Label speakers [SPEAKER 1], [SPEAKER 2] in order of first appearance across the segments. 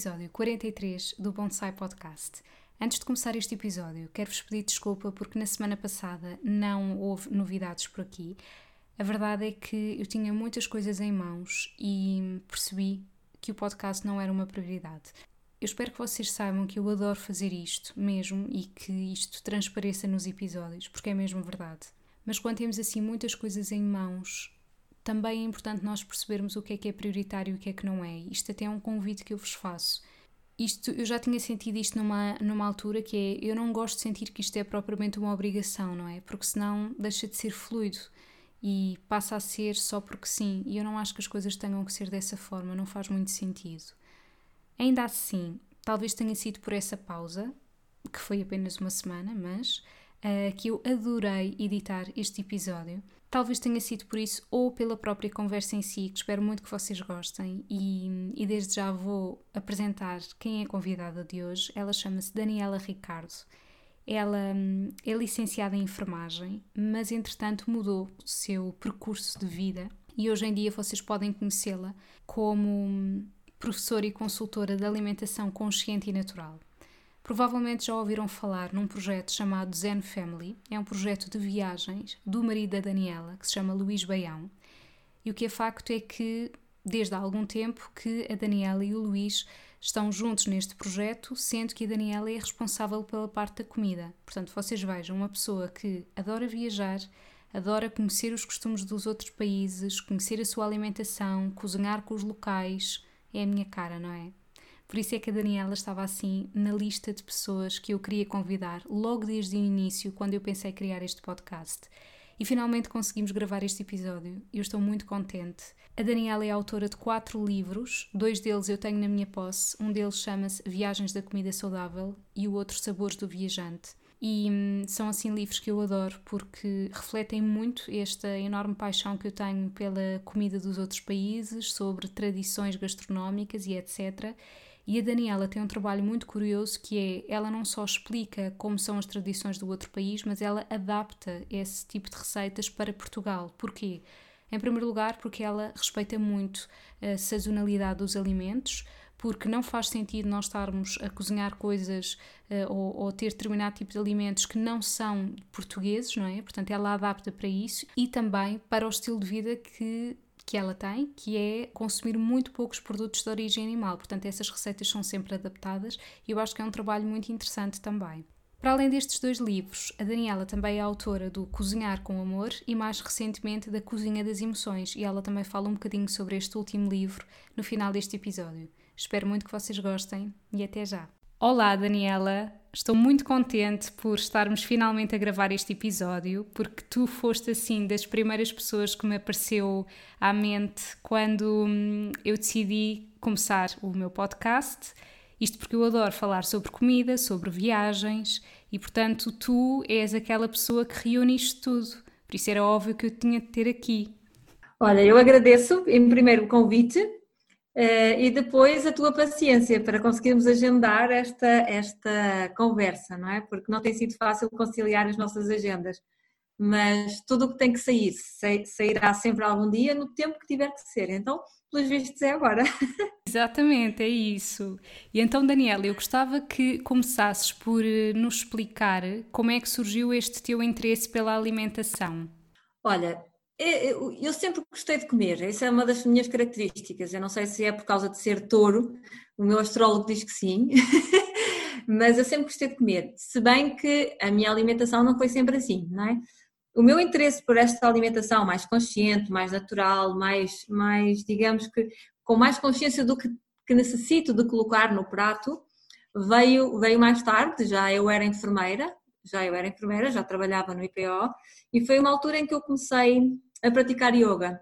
[SPEAKER 1] Episódio 43 do Bonsai Podcast. Antes de começar este episódio, quero-vos pedir desculpa porque na semana passada não houve novidades por aqui. A verdade é que eu tinha muitas coisas em mãos e percebi que o podcast não era uma prioridade. Eu espero que vocês saibam que eu adoro fazer isto mesmo e que isto transpareça nos episódios, porque é mesmo verdade. Mas quando temos assim muitas coisas em mãos, também é importante nós percebermos o que é que é prioritário e o que é que não é. Isto até é um convite que eu vos faço. Isto, eu já tinha sentido isto numa, numa altura que é, eu não gosto de sentir que isto é propriamente uma obrigação, não é? Porque senão deixa de ser fluido e passa a ser só porque sim. E eu não acho que as coisas tenham que ser dessa forma, não faz muito sentido. Ainda assim, talvez tenha sido por essa pausa, que foi apenas uma semana, mas uh, que eu adorei editar este episódio Talvez tenha sido por isso ou pela própria conversa em si, que espero muito que vocês gostem. E, e desde já vou apresentar quem é a convidada de hoje. Ela chama-se Daniela Ricardo. Ela hum, é licenciada em enfermagem, mas entretanto mudou o seu percurso de vida e hoje em dia vocês podem conhecê-la como hum, professora e consultora de alimentação consciente e natural. Provavelmente já ouviram falar num projeto chamado Zen Family. É um projeto de viagens do marido da Daniela, que se chama Luís Baião. E o que é facto é que, desde há algum tempo, que a Daniela e o Luís estão juntos neste projeto, sendo que a Daniela é responsável pela parte da comida. Portanto, vocês vejam uma pessoa que adora viajar, adora conhecer os costumes dos outros países, conhecer a sua alimentação, cozinhar com os locais. É a minha cara, não é? Por isso é que a Daniela estava assim na lista de pessoas que eu queria convidar logo desde o início, quando eu pensei criar este podcast. E finalmente conseguimos gravar este episódio. Eu estou muito contente. A Daniela é autora de quatro livros, dois deles eu tenho na minha posse. Um deles chama-se Viagens da Comida Saudável e o outro Sabores do Viajante. E hum, são assim livros que eu adoro porque refletem muito esta enorme paixão que eu tenho pela comida dos outros países, sobre tradições gastronómicas e etc. E a Daniela tem um trabalho muito curioso que é, ela não só explica como são as tradições do outro país, mas ela adapta esse tipo de receitas para Portugal. Porquê? Em primeiro lugar, porque ela respeita muito a sazonalidade dos alimentos, porque não faz sentido nós estarmos a cozinhar coisas uh, ou, ou, ter determinado tipo de alimentos que não são portugueses, não é? Portanto, ela adapta para isso e também para o estilo de vida que que ela tem, que é consumir muito poucos produtos de origem animal. Portanto, essas receitas são sempre adaptadas e eu acho que é um trabalho muito interessante também. Para além destes dois livros, a Daniela também é autora do Cozinhar com Amor e mais recentemente da Cozinha das Emoções, e ela também fala um bocadinho sobre este último livro no final deste episódio. Espero muito que vocês gostem e até já. Olá, Daniela! Estou muito contente por estarmos finalmente a gravar este episódio, porque tu foste assim das primeiras pessoas que me apareceu à mente quando hum, eu decidi começar o meu podcast. Isto porque eu adoro falar sobre comida, sobre viagens e, portanto, tu és aquela pessoa que reúne isto tudo. Por isso era óbvio que eu tinha de ter aqui.
[SPEAKER 2] Olha, eu agradeço em primeiro o convite e depois a tua paciência para conseguirmos agendar esta, esta conversa, não é? Porque não tem sido fácil conciliar as nossas agendas, mas tudo o que tem que sair sairá sempre algum dia no tempo que tiver que ser. Então, pelos vistos, é agora.
[SPEAKER 1] Exatamente, é isso. E então, Daniela, eu gostava que começasses por eh, nos explicar como é que surgiu este teu interesse pela alimentação.
[SPEAKER 2] Olha, eu sempre gostei de comer, essa é uma das minhas características. Eu não sei se é por causa de ser touro, o meu astrólogo diz que sim, mas eu sempre gostei de comer. Se bem que a minha alimentação não foi sempre assim, não é? O meu interesse por esta alimentação mais consciente, mais natural, mais, mais digamos que com mais consciência do que, que necessito de colocar no prato, veio, veio mais tarde, já eu era enfermeira, já eu era enfermeira, já trabalhava no IPO, e foi uma altura em que eu comecei a praticar yoga.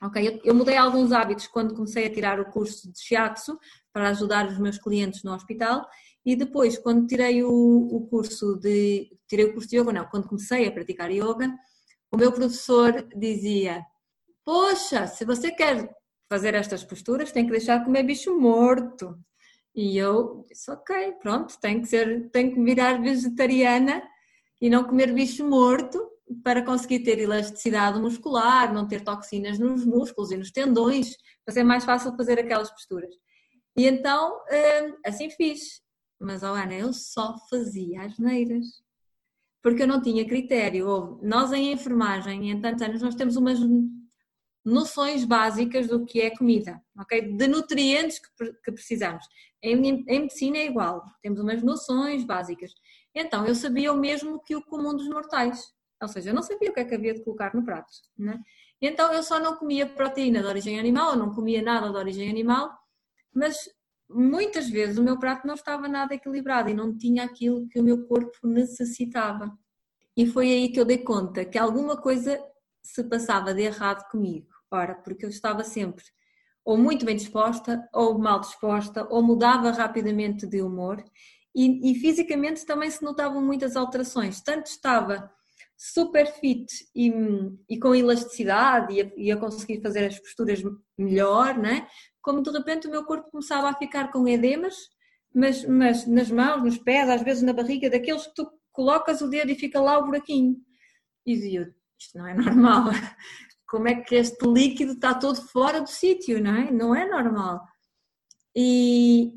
[SPEAKER 2] Ok, eu, eu mudei alguns hábitos quando comecei a tirar o curso de shiatsu para ajudar os meus clientes no hospital e depois quando tirei o, o curso de tirei o curso de yoga não, quando comecei a praticar yoga, o meu professor dizia: "Poxa, se você quer fazer estas posturas, tem que deixar de comer bicho morto". E eu disse: "OK, pronto, tem que ser, tem que virar vegetariana e não comer bicho morto para conseguir ter elasticidade muscular, não ter toxinas nos músculos e nos tendões, para ser mais fácil fazer aquelas posturas. E então, hum, assim fiz. Mas, oh Ana, eu só fazia as neiras. Porque eu não tinha critério. Nós, em enfermagem, em tantos anos, nós temos umas noções básicas do que é comida, ok? De nutrientes que, precisamos. Em medicina é igual, temos umas noções básicas. Então, eu sabia o mesmo que o comum dos mortais. Ou seja, eu não sabia o que é que havia de colocar no prato. Né? Então eu só não comia proteína de origem animal, eu não comia nada de origem animal, mas muitas vezes o meu prato não estava nada equilibrado e não tinha aquilo que o meu corpo necessitava. E foi aí que eu dei conta que alguma coisa se passava de errado comigo. Ora, porque eu estava sempre ou muito bem disposta, ou mal disposta, ou mudava rapidamente de humor, e, e fisicamente também se notavam muitas alterações. Tanto estava super fit e, e com elasticidade e a, e a, conseguir fazer as posturas melhor, né? como de repente o meu corpo começava a ficar com edemas, mas, mas nas mãos, nos pés, às vezes na barriga, daqueles que tu colocas o dedo e fica lá o buraquinho. E dizia, isto não é normal. Como é que este líquido está todo fora do sítio, não é? Não é normal. E,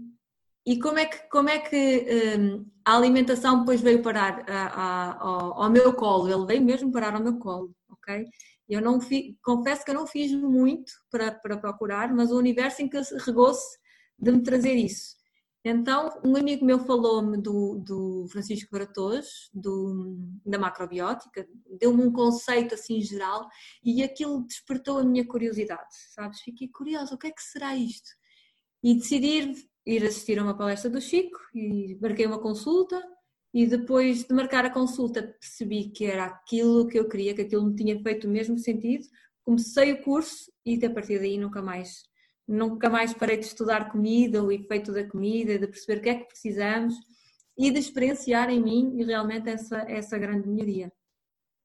[SPEAKER 2] e como é que, como é que um, a alimentação depois veio parar a, a, ao, ao, meu colo? Ele veio mesmo parar ao meu colo, ok? Eu não fi, confesso que eu não fiz muito para, para procurar, mas o universo encarregou-se de me trazer isso. Então, um amigo meu falou-me do, do Francisco Baratos, do, da macrobiótica, deu-me um conceito assim geral e aquilo despertou a minha curiosidade, sabes? Fiquei curiosa, o que é que será isto? E decidi ir assistir a uma palestra do Chico e marquei uma consulta e depois de marcar a consulta percebi que era aquilo que eu queria, que aquilo me tinha feito o mesmo sentido. Comecei o curso e a partir daí nunca mais nunca mais parei de estudar comida, o efeito da comida, de perceber o que é que precisamos e de experienciar em mim realmente essa, essa grande melhoria.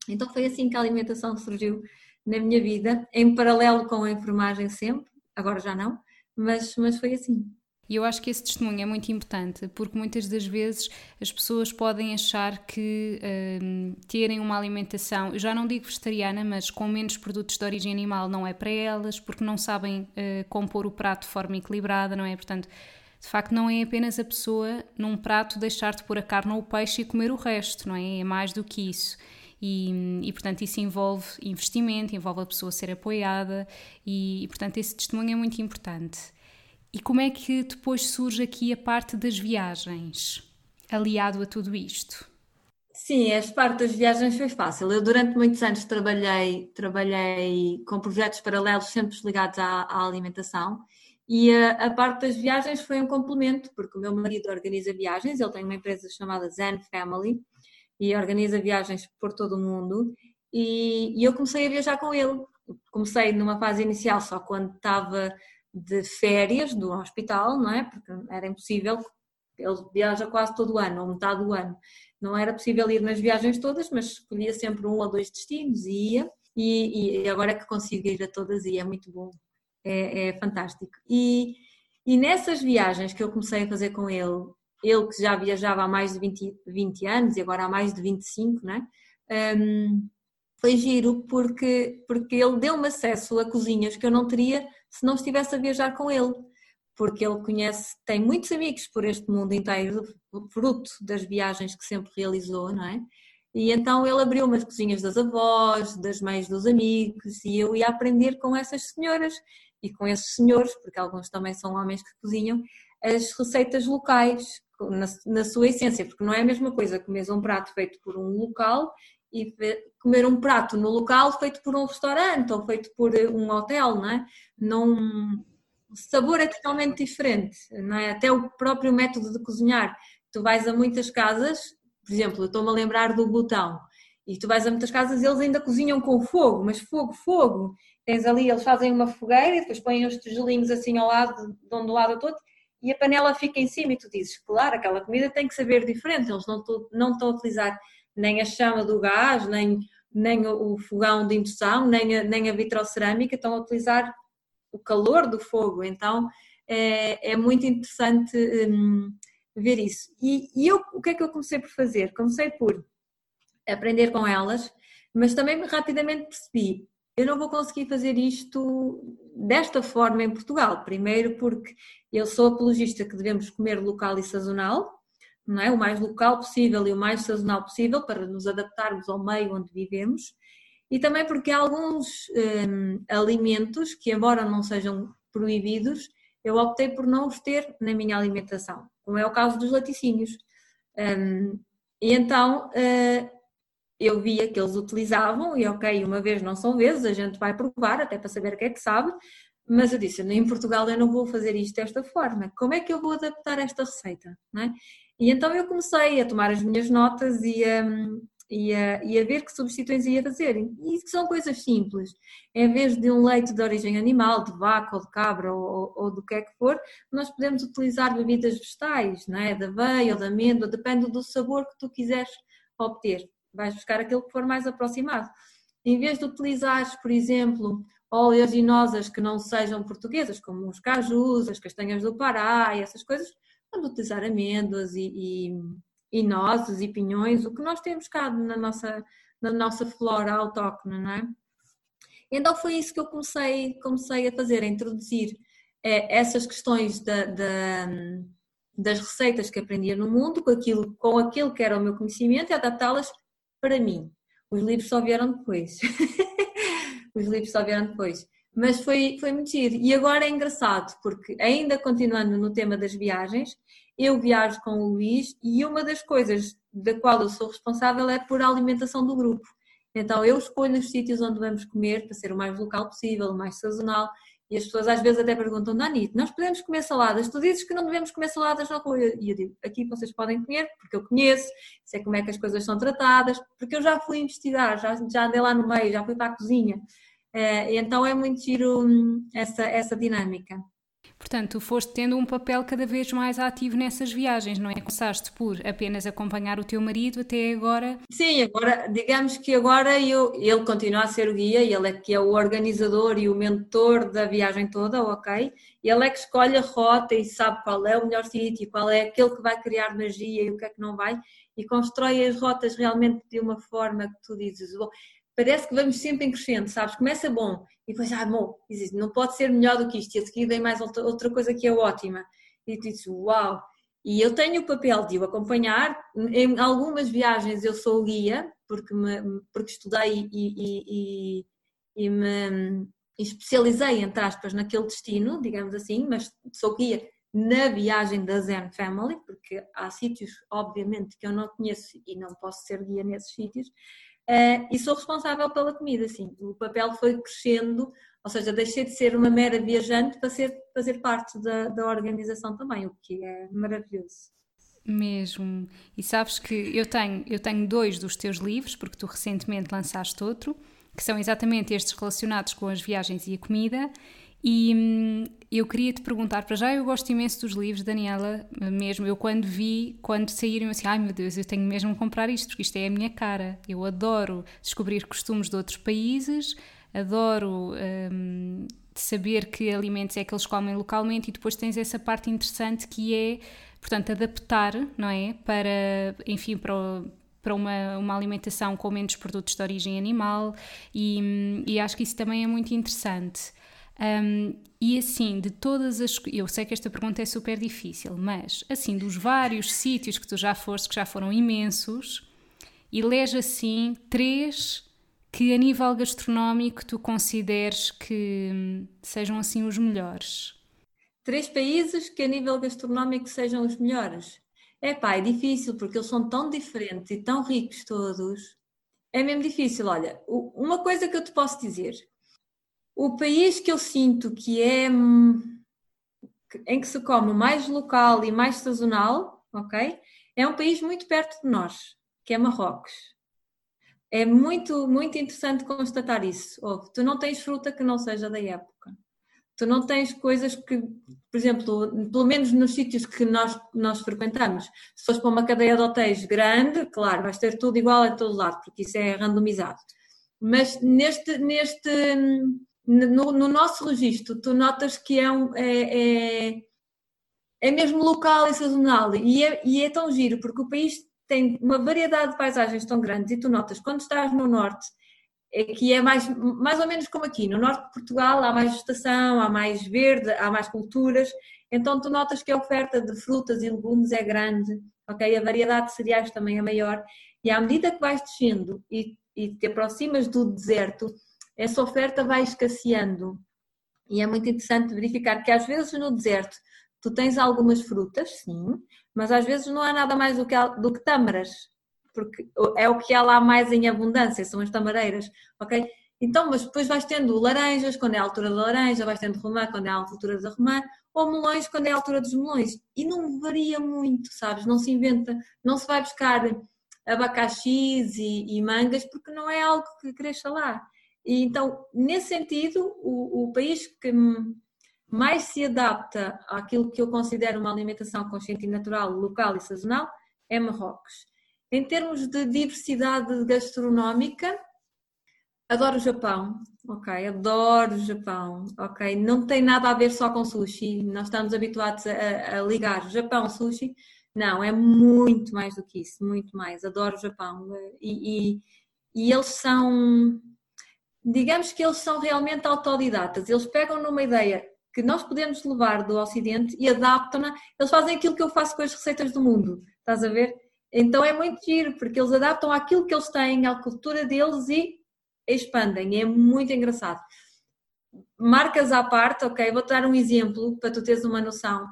[SPEAKER 2] Então foi assim que a alimentação surgiu na minha vida, em paralelo com a enfermagem sempre, agora já não, mas, mas foi assim.
[SPEAKER 1] E eu acho que esse testemunho é muito importante, porque muitas das vezes as pessoas podem achar que hum, terem uma alimentação, eu já não digo vegetariana, mas com menos produtos de origem animal não é para elas, porque não sabem uh, compor o prato de forma equilibrada, não é? Portanto, de facto, não é apenas a pessoa num prato deixar de pôr a carne ou o peixe e comer o resto, não é? É mais do que isso. E, e, portanto isso envolve investimento, envolve a pessoa ser apoiada e, e portanto esse testemunho é muito importante. E como é que depois surge aqui a parte das viagens, aliado a tudo isto?
[SPEAKER 2] Sim, as parte das viagens foi fácil. Eu durante muitos anos trabalhei, trabalhei com projetos paralelos sempre ligados à, à alimentação e a, a, parte das viagens foi um complemento, porque o meu marido organiza viagens, ele tem uma empresa chamada Zen Family e organiza viagens por todo o mundo e, e eu comecei a viajar com ele. Comecei numa fase inicial só quando estava de férias do hospital, não é? Porque era impossível, ele viaja quase todo o ano, ou metade do ano. Não era possível ir nas viagens todas, mas escolhia sempre um ou dois destinos e ia. E, e agora é que consigo ir a todas e é muito bom, é, é fantástico. E, e nessas viagens que eu comecei a fazer com ele, ele que já viajava há mais de 20, 20 anos e agora há mais de 25, não é? Um, foi giro porque, porque ele deu-me acesso a cozinhas que eu não teria se não estivesse a viajar com ele, porque ele conhece, tem muitos amigos por este mundo inteiro, fruto das viagens que sempre realizou, não é? E então ele abriu umas cozinhas das avós, das mães dos amigos, e eu ia aprender com essas senhoras e com esses senhores, porque alguns também são homens que cozinham, as receitas locais, na, na sua essência, porque não é a mesma coisa comer um prato feito por um local e comer um prato no local feito por um restaurante ou feito por eh, um hotel, não é? Não, o sabor é totalmente diferente, não é? Até o próprio método de cozinhar. Tu vais a muitas casas, por exemplo, eu estou-me a lembrar do botão, e tu vais a muitas casas, eles ainda cozinham com fogo, mas fogo, fogo. Tens ali, eles fazem uma fogueira e depois põem os tijolinhos assim ao lado, de um do lado todo, e a panela fica em cima e tu dizes, claro, aquela comida tem que saber diferente, eles não, não estão a utilizar nem a chama do gás, nem, nem o fogão de indução, nem a, nem a vitrocerâmica, estão a utilizar o calor do fogo, então é, é muito interessante hum, ver isso. E, e eu, o que é que eu comecei por fazer? Comecei por aprender com elas, mas também rapidamente percebi, eu não vou conseguir fazer isto desta forma em Portugal. Primeiro porque eu sou apologista que devemos comer local e sazonal, não é? O mais local possível e o mais sazonal possível para nos adaptarmos ao meio onde vivemos. E também porque alguns hum, alimentos que, embora não sejam proibidos, eu optei por não os ter na minha alimentação, como é o caso dos laticínios. Hum, e então uh, eu via que eles utilizavam, e ok, uma vez não são vezes, a gente vai provar até para saber o que é que sabe, mas eu disse, em Portugal eu não vou fazer isto desta forma, como é que eu vou adaptar esta receita? É? E então eu comecei a tomar as minhas notas e a, e a, e a ver que substituições ia fazer. E são coisas simples. Em vez de um leite de origem animal, de vaca ou de cabra ou, ou do que é que for, nós podemos utilizar bebidas vegetais, não é? de aveia ou de amêndoa, depende do sabor que tu quiseres obter vais buscar aquilo que for mais aproximado. Em vez de utilizares, por exemplo, oleaginosas que não sejam portuguesas, como os cajus, as castanhas do Pará e essas coisas, utilizar amêndoas e, e, e nozes e pinhões, o que nós temos cá na nossa, na nossa flora autóctone, não é? Então foi isso que eu comecei, comecei a fazer, a introduzir é, essas questões da, da, das receitas que aprendia no mundo, com aquilo, com aquilo que era o meu conhecimento e adaptá-las para mim. Os livros só vieram depois. Os livros só vieram depois. Mas foi, foi muito giro. E agora é engraçado, porque ainda continuando no tema das viagens, eu viajo com o Luís e uma das coisas da qual eu sou responsável é por a alimentação do grupo. Então eu escolho os sítios onde vamos comer para ser o mais local possível, o mais sazonal e as pessoas às vezes até perguntam, Dani, nós podemos comer saladas? Tu dizes que não devemos comer saladas na rua. E eu digo, aqui vocês podem comer, porque eu conheço, sei como é que as coisas são tratadas, porque eu já fui investigar, já, já andei lá no meio, já fui para a cozinha. É, então é muito giro hum, essa, essa dinâmica.
[SPEAKER 1] Portanto, tu foste tendo um papel cada vez mais ativo nessas viagens, não é? Começaste por apenas acompanhar o teu marido até agora?
[SPEAKER 2] Sim, agora, digamos que agora eu, ele continua a ser o guia, ele é que é o organizador e o mentor da viagem toda, ok? Ele é que escolhe a rota e sabe qual é o melhor sítio, qual é aquele que vai criar magia e o que é que não vai, e constrói as rotas realmente de uma forma que tu dizes, bom, parece que vamos sempre em crescendo, sabes? Começa bom e depois, ah, bom, não pode ser melhor do que isto, e a seguir vem mais outra, coisa que é ótima. E tu dizes, uau! E eu tenho o papel de o acompanhar, em algumas viagens eu sou guia, porque, me, porque estudei e, e, e me especializei, entre aspas, naquele destino, digamos assim, mas sou guia na viagem da Zen Family, porque há sítios, obviamente, que eu não conheço e não posso ser guia nesses sítios, uh, e sou responsável pela comida, sim. O papel foi crescendo, ou seja, deixei de ser uma mera viajante para ser, fazer parte da, da organização também, o que é maravilhoso.
[SPEAKER 1] Mesmo. E sabes que eu tenho, eu tenho dois dos teus livros, porque tu recentemente lançaste outro, que são exatamente estes relacionados com as viagens e a comida. E hum, eu queria te perguntar, para já eu gosto imenso dos livros, Daniela, mesmo. Eu quando vi, quando saíram, assim, ai meu Deus, eu tenho mesmo que comprar isto, porque isto é a minha cara. Eu adoro descobrir costumes de outros países, adoro hum, saber que alimentos é que eles comem localmente e depois tens essa parte interessante que é, portanto, adaptar, não é? Para, enfim, para o, para uma, uma alimentação com menos produtos de origem animal e, hum, e acho que isso também é muito interessante. Um, e assim, de todas as. Eu sei que esta pergunta é super difícil, mas assim, dos vários sítios que tu já foste, que já foram imensos, elege assim três que a nível gastronómico tu consideres que hum, sejam assim os melhores.
[SPEAKER 2] Três países que a nível gastronómico sejam os melhores. É pá, é difícil porque eles são tão diferentes e tão ricos todos. É mesmo difícil. Olha, uma coisa que eu te posso dizer o país que eu sinto que é hum, em que se come mais local e mais sazonal, ok? é um país muito perto de nós, que é Marrocos. É muito, muito interessante constatar isso. Tu não tens fruta que não seja da época. Tu não tens coisas que, por exemplo, pelo menos nos sítios que nós, nós frequentamos, se fores para uma cadeia de hotéis grande, claro, vais ter tudo igual em todo lado, porque isso é randomizado. Mas neste, neste no, no nosso registro, tu notas que é, um, é, é, é mesmo local e sazonal. E é, e é tão giro, porque o país tem uma variedade de paisagens tão grandes e tu notas, quando estás no norte, é que é mais, mais ou menos como aqui, no norte de Portugal há mais vegetação, há mais verde, há mais culturas, então tu notas que a oferta de frutas e legumes é grande, ok? A variedade de cereais também é maior, e à medida que vais descendo e, e te aproximas do deserto, essa oferta vai escasseando. E é muito interessante verificar que às vezes no deserto tu tens algumas frutas, sim, mas às vezes não há nada mais do que, do que tâmaras, porque é o que há lá mais em abundância, são as tamareiras, ok? Então, mas depois vais tendo laranjas quando é a altura da laranja, vais tendo romã quando é a altura da romã, ou melões quando é a altura dos melões. E não varia muito, sabes? Não se inventa, não se vai buscar abacaxis e, e mangas porque não é algo que cresça lá. E então, nesse sentido, o, o país que mais se adapta àquilo que eu considero uma alimentação consciente e natural, local e sazonal, é Marrocos. Em termos de diversidade gastronómica, adoro o Japão, ok? Adoro o Japão, ok? Não tem nada a ver só com sushi, nós estamos habituados a, a ligar Japão, sushi. Não, é muito mais do que isso, muito mais. Adoro o Japão. E, e, e eles são, digamos que eles são realmente autodidatas. Eles pegam numa ideia que nós podemos levar do Ocidente e adaptam-na. Eles fazem aquilo que eu faço com as receitas do mundo, estás a ver? Então é muito giro, porque eles adaptam aquilo que eles têm, à cultura deles e expandem. É muito engraçado. Marcas à parte, ok? Vou-te dar um exemplo para tu teres uma noção.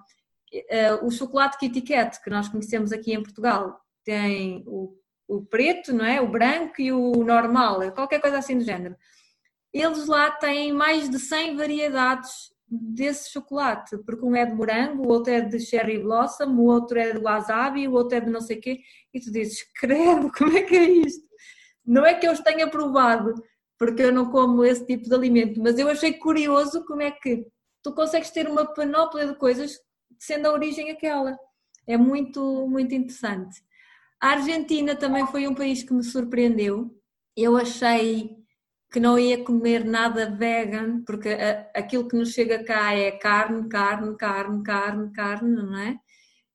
[SPEAKER 2] Eh, o chocolate Kitty Kat, que nós conhecemos aqui em Portugal, tem o, o preto, não é? O branco e o normal, qualquer coisa assim do género. Eles lá têm mais de 100 variedades desse chocolate, porque um é de morango, o outro é de cherry blossom, o outro é de wasabi, o outro é de não sei o quê, e tu dizes, credo, como é que é isto? Não é que eu os tenha provado, porque eu não como esse tipo de alimento, mas eu achei curioso como é que tu consegues ter uma panóplia de coisas sendo a origem aquela. É muito, muito interessante. A Argentina também foi um país que me surpreendeu. Eu achei que não ia comer nada vegan, porque aquilo que nos chega cá é carne, carne, carne, carne, carne, não é?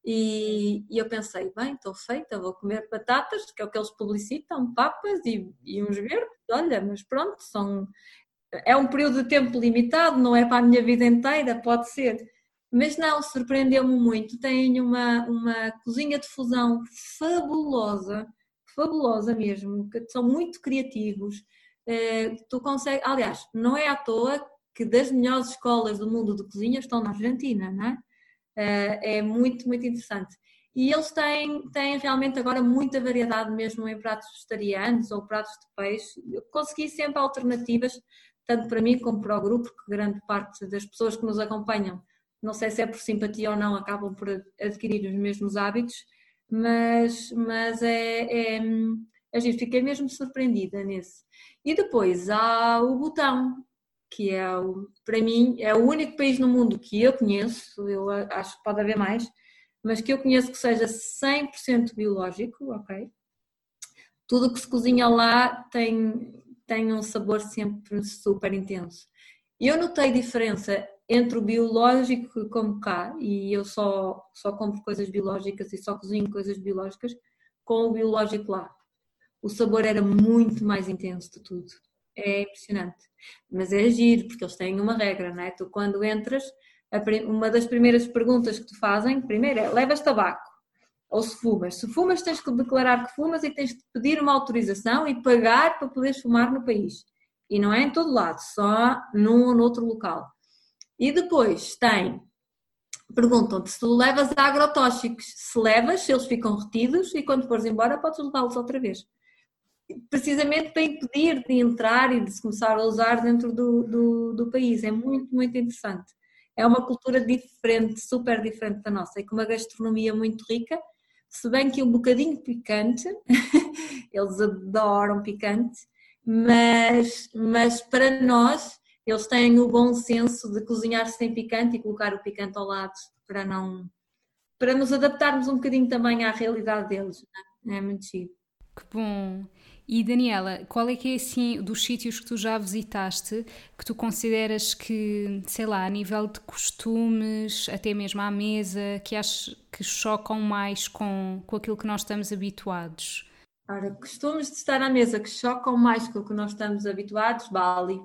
[SPEAKER 2] E, e eu pensei, bem, estou feita, vou comer batatas, que é o que eles publicitam, papas e, e uns verdes, olha, mas pronto, são, é um período de tempo limitado, não é para a minha vida inteira, pode ser. Mas não, surpreendeu-me muito. Tem uma, uma cozinha de fusão fabulosa, fabulosa mesmo, que são muito criativos tu consegues, aliás, não é à toa que das melhores escolas do mundo de cozinha estão na Argentina, não é? Eh, é muito, muito interessante. E eles têm, têm realmente agora muita variedade mesmo em pratos vegetarianos ou pratos de peixe. Eu consegui sempre alternativas, tanto para mim como para o grupo, porque grande parte das pessoas que nos acompanham, não sei se é por simpatia ou não, acabam por adquirir os mesmos hábitos, mas, mas é, é, é fiquei mesmo surpreendida nesse. E depois há o Butão, que é, o, para mim, é o único país no mundo que eu conheço, eu acho que pode haver mais, mas que eu conheço que seja 100% biológico, ok? Tudo o que se cozinha lá tem, tem um sabor sempre super intenso. Eu notei diferença entre o biológico como cá, e eu só, só compro coisas biológicas e só cozinho coisas biológicas, com o biológico lá o sabor era muito mais intenso de tudo. É impressionante. Mas é agir, porque eles têm uma regra, não é? Tu quando entras, uma das primeiras perguntas que te fazem, primeiro é, levas tabaco? Ou se fumas? Se fumas tens que declarar que fumas e tens de pedir uma autorização e pagar para poderes fumar no país. E não é em todo lado, só num ou noutro local. E depois tem perguntam-te se tu levas agrotóxicos. Se levas, eles ficam retidos e quando fores embora podes levá-los outra vez precisamente para impedir de entrar e de se começar a usar dentro do, do, do, país. É muito, muito interessante. É uma cultura diferente, super diferente da nossa e com uma gastronomia muito rica, se bem que um bocadinho picante, eles adoram picante, mas, mas para nós, eles têm o bom senso de cozinhar sem picante e colocar o picante ao lado para não para nos adaptarmos um bocadinho também à realidade deles. É? é muito chique.
[SPEAKER 1] Que bom! E Daniela, qual é que é assim dos sítios que tu já visitaste que tu consideras que, sei lá, a nível de costumes, até mesmo à mesa, que achas que chocam mais com, com aquilo que nós estamos habituados?
[SPEAKER 2] Ora, costumes de estar à mesa que chocam mais com o que nós estamos habituados, Bali.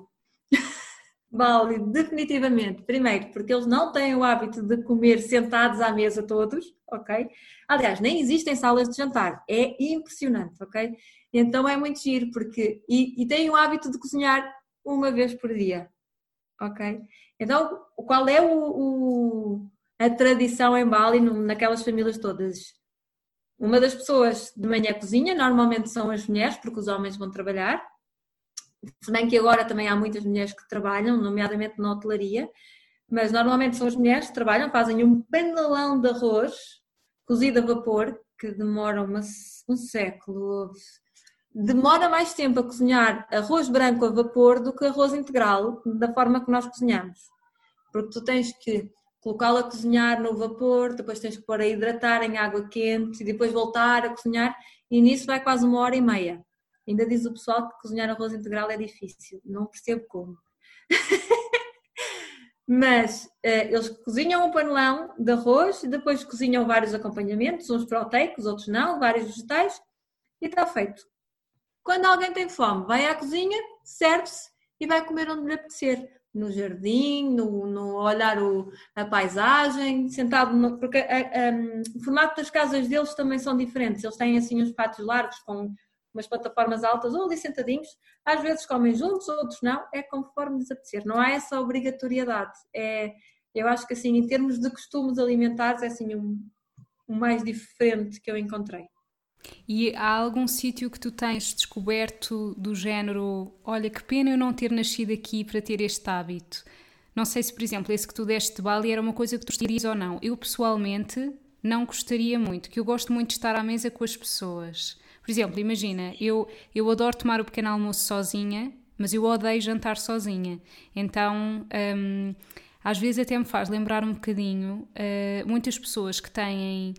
[SPEAKER 2] Bali, definitivamente. Primeiro, porque eles não têm o hábito de comer sentados à mesa todos, ok? Aliás, nem existem salas de jantar. É impressionante, ok? Então é muito giro, porque. E, e têm o hábito de cozinhar uma vez por dia, ok? Então, qual é o, o a tradição em Bali, naquelas famílias todas? Uma das pessoas de manhã cozinha, normalmente são as mulheres, porque os homens vão trabalhar. Se bem que agora também há muitas mulheres que trabalham, nomeadamente na hotelaria, mas normalmente são as mulheres que trabalham, fazem um panelão de arroz cozido a vapor, que demora uma, um século, demora mais tempo a cozinhar arroz branco a vapor do que arroz integral, da forma que nós cozinhamos. Porque tu tens que colocá-lo a cozinhar no vapor, depois tens que pôr a hidratar em água quente e depois voltar a cozinhar, e nisso vai quase uma hora e meia. Ainda diz o pessoal que cozinhar arroz integral é difícil, não percebo como. Mas eh, eles cozinham um panelão de arroz depois cozinham vários acompanhamentos, uns proteicos, outros não, vários vegetais, e está feito. Quando alguém tem fome, vai à cozinha, serve-se e vai comer onde lhe apetecer. No jardim, no, no olhar o, a paisagem, sentado no, porque a, a, o formato das casas deles também são diferentes. Eles têm assim uns pátios largos com umas plataformas altas ou ali sentadinhos. Às vezes comem juntos, outros não. É conforme lhes apetecer. Não há essa obrigatoriedade. É, eu acho que assim, em termos de costumes alimentares, é assim um, o mais diferente que eu encontrei.
[SPEAKER 1] E há algum sítio que tu tens descoberto do género, olha que pena eu não ter nascido aqui para ter este hábito? Não sei se, por exemplo, esse que tu deste de Bali era uma coisa que tu gostarias ou não. Eu, pessoalmente, não gostaria muito, que eu gosto muito de estar à mesa com as pessoas. Por exemplo, imagina, eu, eu adoro tomar o pequeno almoço sozinha, mas eu odeio jantar sozinha. Então, hum, às vezes até me faz lembrar um bocadinho uh, muitas pessoas que têm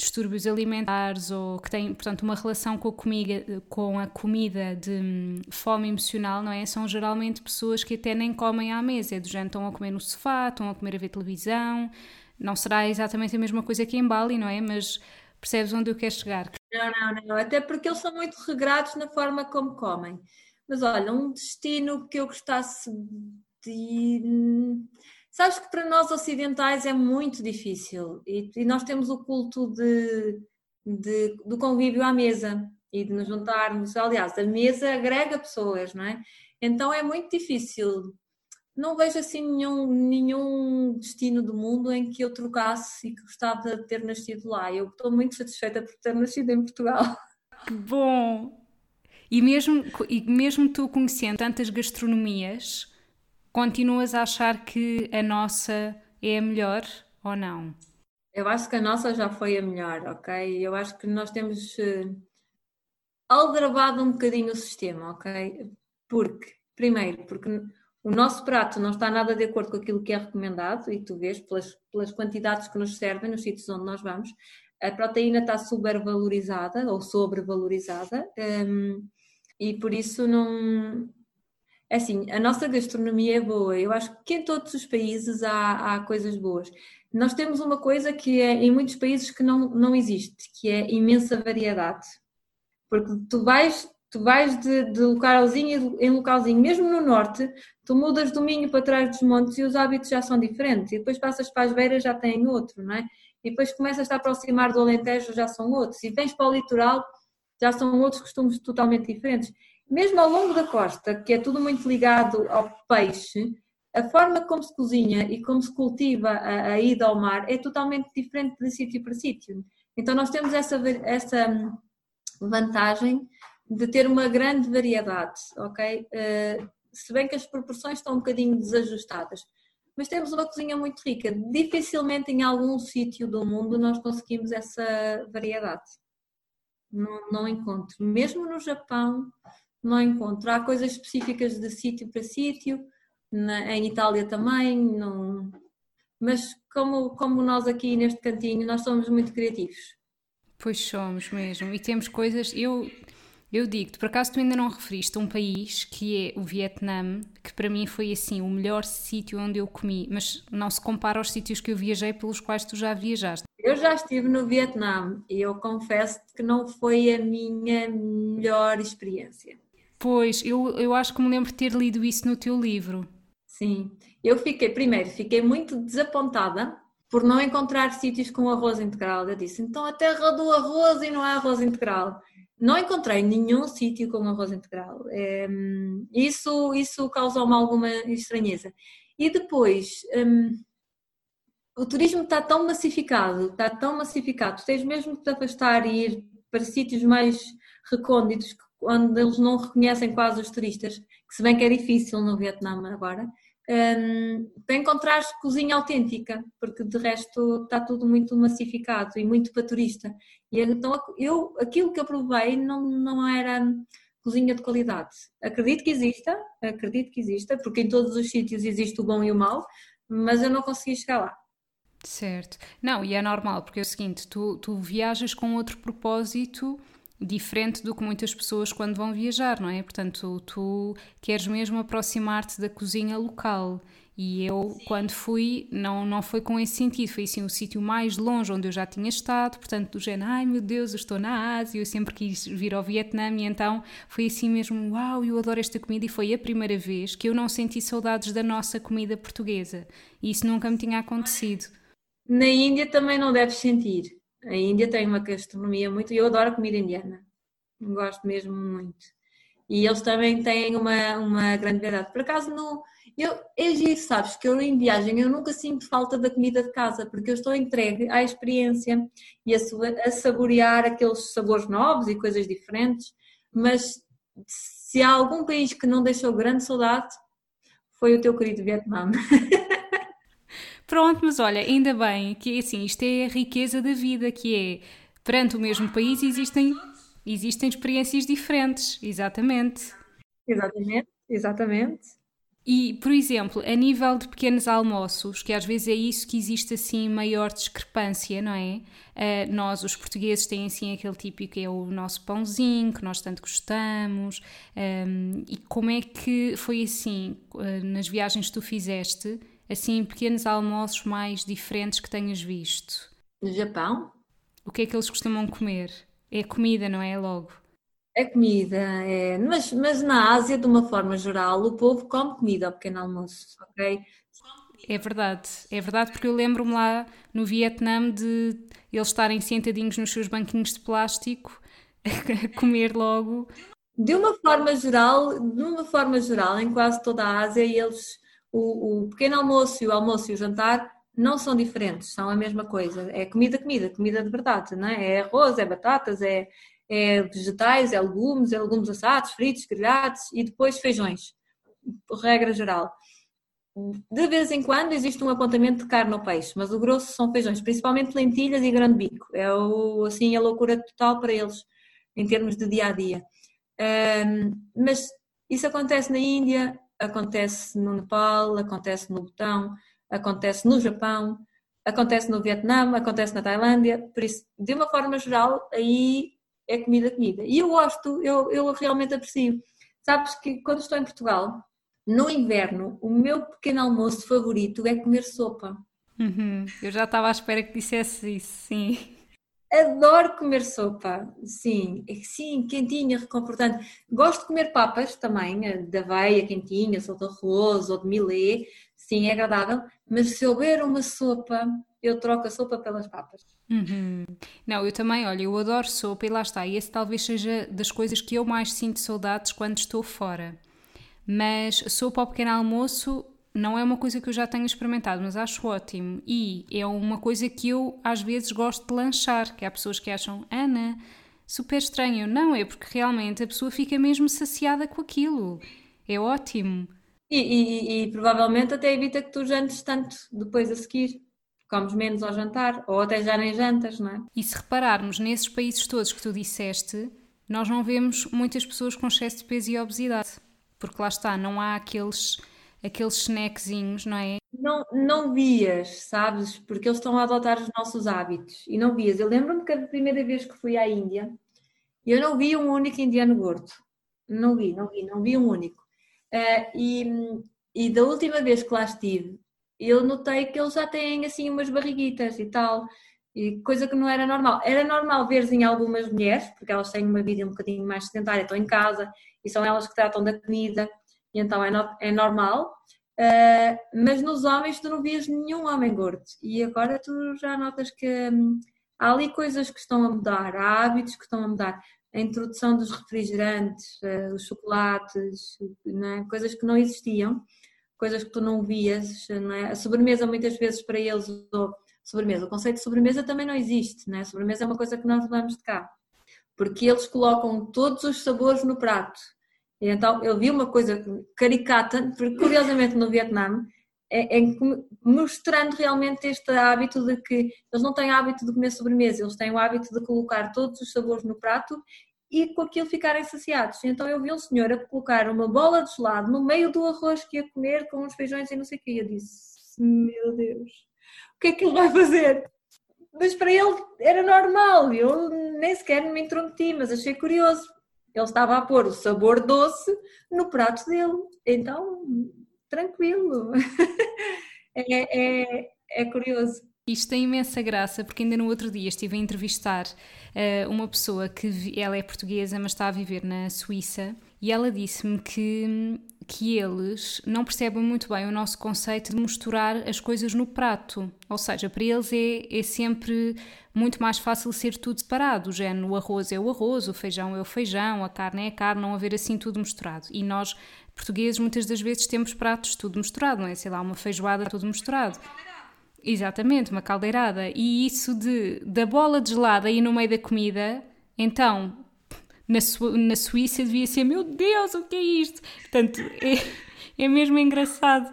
[SPEAKER 1] distúrbios alimentares ou que têm, portanto, uma relação com a comida, com a comida de hum, fome emocional, não é? São geralmente pessoas que até nem comem à mesa, é do género, estão a comer no sofá, estão a comer a ver televisão. Não será exatamente a mesma coisa que em Bali, não é? Mas percebes onde eu quero chegar?
[SPEAKER 2] Não, não, não. Até porque eles são muito regrados na forma como comem. Mas olha, um destino que eu gostasse de Sabes que para nós ocidentais é muito difícil e, e nós temos o culto de, de, do convívio à mesa e de nos juntarmos. Aliás, a mesa agrega pessoas, não é? Então é muito difícil. Não vejo assim nenhum, nenhum destino do mundo em que eu trocasse e que gostava de ter nascido lá. Eu estou muito satisfeita por ter nascido em Portugal.
[SPEAKER 1] Que bom! E mesmo, e mesmo tu conhecendo tantas gastronomias, Continuas a achar que a nossa é a melhor ou não?
[SPEAKER 2] Eu acho que a nossa já foi a melhor, ok? Eu acho que nós temos uh, aldrabado um bocadinho o sistema, ok? Porque, primeiro, porque o nosso prato não está nada de acordo com aquilo que é recomendado, e tu vês pelas, pelas quantidades que nos servem nos sítios onde nós vamos, a proteína está supervalorizada ou sobrevalorizada, um, e por isso não, assim, a nossa gastronomia é boa. Eu acho que em todos os países há, há coisas boas. Nós temos uma coisa que é em muitos países que não, não existe, que é imensa variedade. Porque tu vais, tu vais de, de localzinho em localzinho, mesmo no norte, tu mudas do Minho para trás dos montes e os hábitos já são diferentes. E depois passas para as beiras já têm outro, não é? E depois começas a aproximar do Alentejo já são outros. E vens para o litoral já são outros costumes totalmente diferentes mesmo ao longo da costa, que é tudo muito ligado ao peixe, a forma como se cozinha e como se cultiva a, a ida ao mar é totalmente diferente de sítio para sítio. Então nós temos essa, essa vantagem de ter uma grande variedade, ok? Uh, se bem que as proporções estão um bocadinho desajustadas. mas temos uma cozinha muito rica. Dificilmente em algum sítio do mundo nós conseguimos essa variedade. Não, não encontro. Mesmo no Japão, não encontro. Há coisas específicas de sítio para sítio, na, em Itália também, não... mas como, como nós aqui neste cantinho, nós somos muito criativos.
[SPEAKER 1] Pois somos mesmo, e temos coisas. Eu, eu digo-te, por acaso tu ainda não referiste a um país que é o Vietnã, que para mim foi assim o melhor sítio onde eu comi, mas não se compara aos sítios que eu viajei pelos quais tu já viajaste.
[SPEAKER 2] Eu já estive no Vietnã e eu confesso que não foi a minha melhor experiência.
[SPEAKER 1] Pois, eu, eu acho que me lembro de ter lido isso no teu livro.
[SPEAKER 2] Sim, eu fiquei, primeiro, fiquei muito desapontada por não encontrar sítios com arroz integral. Eu disse, então a terra do arroz e não há arroz integral. Não encontrei nenhum sítio com arroz integral. É, isso, isso causou-me alguma estranheza. E depois, um, o turismo está tão massificado, está tão massificado, tens mesmo que te afastar e ir para sítios mais recônditos onde eles não reconhecem quase os turistas, que se bem que é difícil no Vietnã agora, um, para encontrar cozinha autêntica, porque de resto está tudo muito massificado e muito para turista. E então eu, aquilo que eu provei não, não era cozinha de qualidade. Acredito que exista, acredito que exista, porque em todos os sítios existe o bom e o mau, mas eu não consegui chegar lá.
[SPEAKER 1] Certo. Não, e é normal, porque é o seguinte, tu, tu viajas com outro propósito diferente do que muitas pessoas quando vão viajar, não é? Portanto, tu queres mesmo aproximar-te da cozinha local. E eu, Sim. quando fui, não, não foi com esse sentido, foi assim o sítio mais longe onde eu já tinha estado, portanto, do género, ai meu Deus, eu estou na Ásia, eu sempre quis vir ao Vietnã, e então foi assim mesmo, uau, eu adoro esta comida, e foi a primeira vez que eu não senti saudades da nossa comida portuguesa, e isso nunca me tinha acontecido.
[SPEAKER 2] Na Índia também não deves sentir. A Índia tem uma gastronomia muito. Eu adoro comida indiana. Gosto mesmo muito. E eles também têm uma, uma grande verdade. Por acaso, não. Eu, é sabes, que eu em viagem eu nunca sinto falta da comida de casa, porque eu estou entregue à experiência e a, a saborear aqueles sabores novos e coisas diferentes. Mas se há algum país que não deixou grande saudade, foi o teu querido Vietnã.
[SPEAKER 1] Pronto, mas olha, ainda bem que assim, isto é a riqueza da vida, que é perante o mesmo país existem, existem experiências diferentes, exatamente.
[SPEAKER 2] Exatamente, exatamente.
[SPEAKER 1] E, por exemplo, a nível de pequenos almoços, que às vezes é isso que existe assim maior discrepância, não é? Uh, nós, os portugueses, têm assim aquele típico que é o nosso pãozinho, que nós tanto gostamos. Um, e como é que foi assim, uh, nas viagens que tu fizeste, assim, pequenos almoços mais diferentes que tenhas visto?
[SPEAKER 2] No Japão?
[SPEAKER 1] O que é que eles costumam comer? É comida, não é? Logo.
[SPEAKER 2] É comida, é. Mas, mas na Ásia, de uma forma geral, o povo come comida ao pequeno almoço, ok?
[SPEAKER 1] É verdade, é verdade, porque eu lembro-me lá no Vietnã de eles estarem sentadinhos nos seus banquinhos de plástico a comer logo.
[SPEAKER 2] De uma forma geral, de uma forma geral, em quase toda a Ásia, eles o, o pequeno almoço e o almoço e o jantar não são diferentes, são a mesma coisa. É comida, comida, comida de verdade, não é? É arroz, é batatas, é, é vegetais, é legumes, é legumes assados, fritos, grelhados e depois feijões, regra geral. De vez em quando existe um apontamento de carne ou peixe, mas o grosso são feijões, principalmente lentilhas e grande bico. É o, assim a loucura total para eles em termos de dia a dia. Um, mas isso acontece na Índia, acontece no Nepal, acontece no Butão, acontece no Japão, acontece no Vietnã, acontece na Tailândia, por isso, de uma forma geral, aí é comida, comida. E eu gosto, eu, eu realmente aprecio. Sabes que quando estou em Portugal, no inverno, o meu pequeno almoço favorito é comer sopa.
[SPEAKER 1] Uhum. Eu já estava à espera que dissesse isso, sim.
[SPEAKER 2] Adoro comer sopa, sim, sim, quentinha, reconfortante. Gosto de comer papas também, eh, de aveia quentinhas, ou de arroz, ou de milê, sim, é agradável, mas se houver uma sopa, eu troco a sopa pelas papas.
[SPEAKER 1] Uhum. Não, eu também, olha, eu adoro sopa e lá está, e esse talvez seja das coisas que eu mais sinto saudades quando estou fora. Mas sopa ao pequeno almoço não é uma coisa que eu já tenho experimentado, mas acho ótimo. E é uma coisa que eu às vezes gosto de lanchar, que há pessoas que acham, Ana, super estranho. Não, é porque realmente a pessoa fica mesmo saciada com aquilo. É ótimo.
[SPEAKER 2] E, e, e, provavelmente até evita que tu jantes tanto depois a seguir. Comes menos ao jantar, ou até já nem jantas, não é?
[SPEAKER 1] E se repararmos nesses países todos que tu disseste, nós não vemos muitas pessoas com excesso de peso e obesidade. Porque lá está, não há aqueles, aqueles snackzinhos, não é?
[SPEAKER 2] Não, não vias, sabes? Porque eles estão a adotar os nossos hábitos. E não vias. Eu lembro-me que a primeira vez que fui à Índia, eu não vi um único indiano gordo. Não vi, não vi, não vi um único. Uh, e, e da última vez que lá estive, eu notei que eles já têm assim umas barriguitas e tal, e coisa que não era normal. Era normal ver em algumas mulheres, porque elas têm uma vida um bocadinho mais sedentária, estão em casa e são elas que tratam da comida, e então é, no, é normal. Uh, mas nos homens tu não vias nenhum homem gordo, e agora tu já notas que hum, há ali coisas que estão a mudar, há hábitos que estão a mudar a introdução dos refrigerantes, uh, os chocolates, é? coisas que não existiam, coisas que tu não vias, é? a sobremesa muitas vezes para eles, ou, sobremesa, o conceito de sobremesa também não existe, é? a sobremesa é uma coisa que nós levamos de cá, porque eles colocam todos os sabores no prato, e então eu vi uma coisa caricata, porque curiosamente no Vietnã, é, é, mostrando realmente este hábito de que eles não têm hábito de comer sobremesa, eles têm o hábito de colocar todos os sabores no prato e com aquilo ficarem saciados. Então eu vi um senhor a colocar uma bola de gelado no meio do arroz que ia comer com os feijões e não sei o que. Eu disse, meu Deus, o que é que ele vai fazer? Mas para ele era normal, eu nem sequer me intrometi, mas achei curioso. Ele estava a pôr o sabor doce no prato dele. Então tranquilo. é, é, é curioso.
[SPEAKER 1] Isto tem imensa graça, porque ainda no outro dia estive a entrevistar uh, uma pessoa que ela é portuguesa, mas está a viver na Suíça, e ela disse-me que, que eles não percebem muito bem o nosso conceito de misturar as coisas no prato. Ou seja, para eles é, é sempre muito mais fácil ser tudo separado. O género, o arroz é o arroz, o feijão é o feijão, a carne é a carne, não haver assim tudo misturado. E nós portugueses muitas das vezes temos pratos tudo misturado, não é? Sei lá, uma feijoada tudo misturado. Exatamente, uma caldeirada. E isso de da bola de gelada aí no meio da comida, então na, Su na Suíça devia ser: meu Deus, o que é isto? Portanto, é, é mesmo engraçado.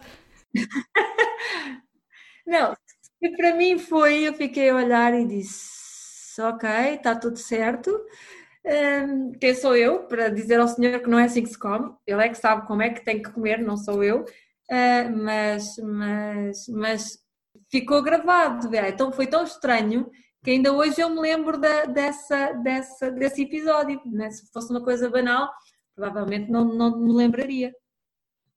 [SPEAKER 2] Não, e para mim foi: eu fiquei a olhar e disse: ok, está tudo certo. Um, quem sou eu para dizer ao senhor que não é assim que se come? Ele é que sabe como é que tem que comer, não sou eu. Uh, mas, mas, mas ficou gravado. Então foi tão estranho que ainda hoje eu me lembro da, dessa, dessa, desse episódio. Né? Se fosse uma coisa banal, provavelmente não, não me lembraria.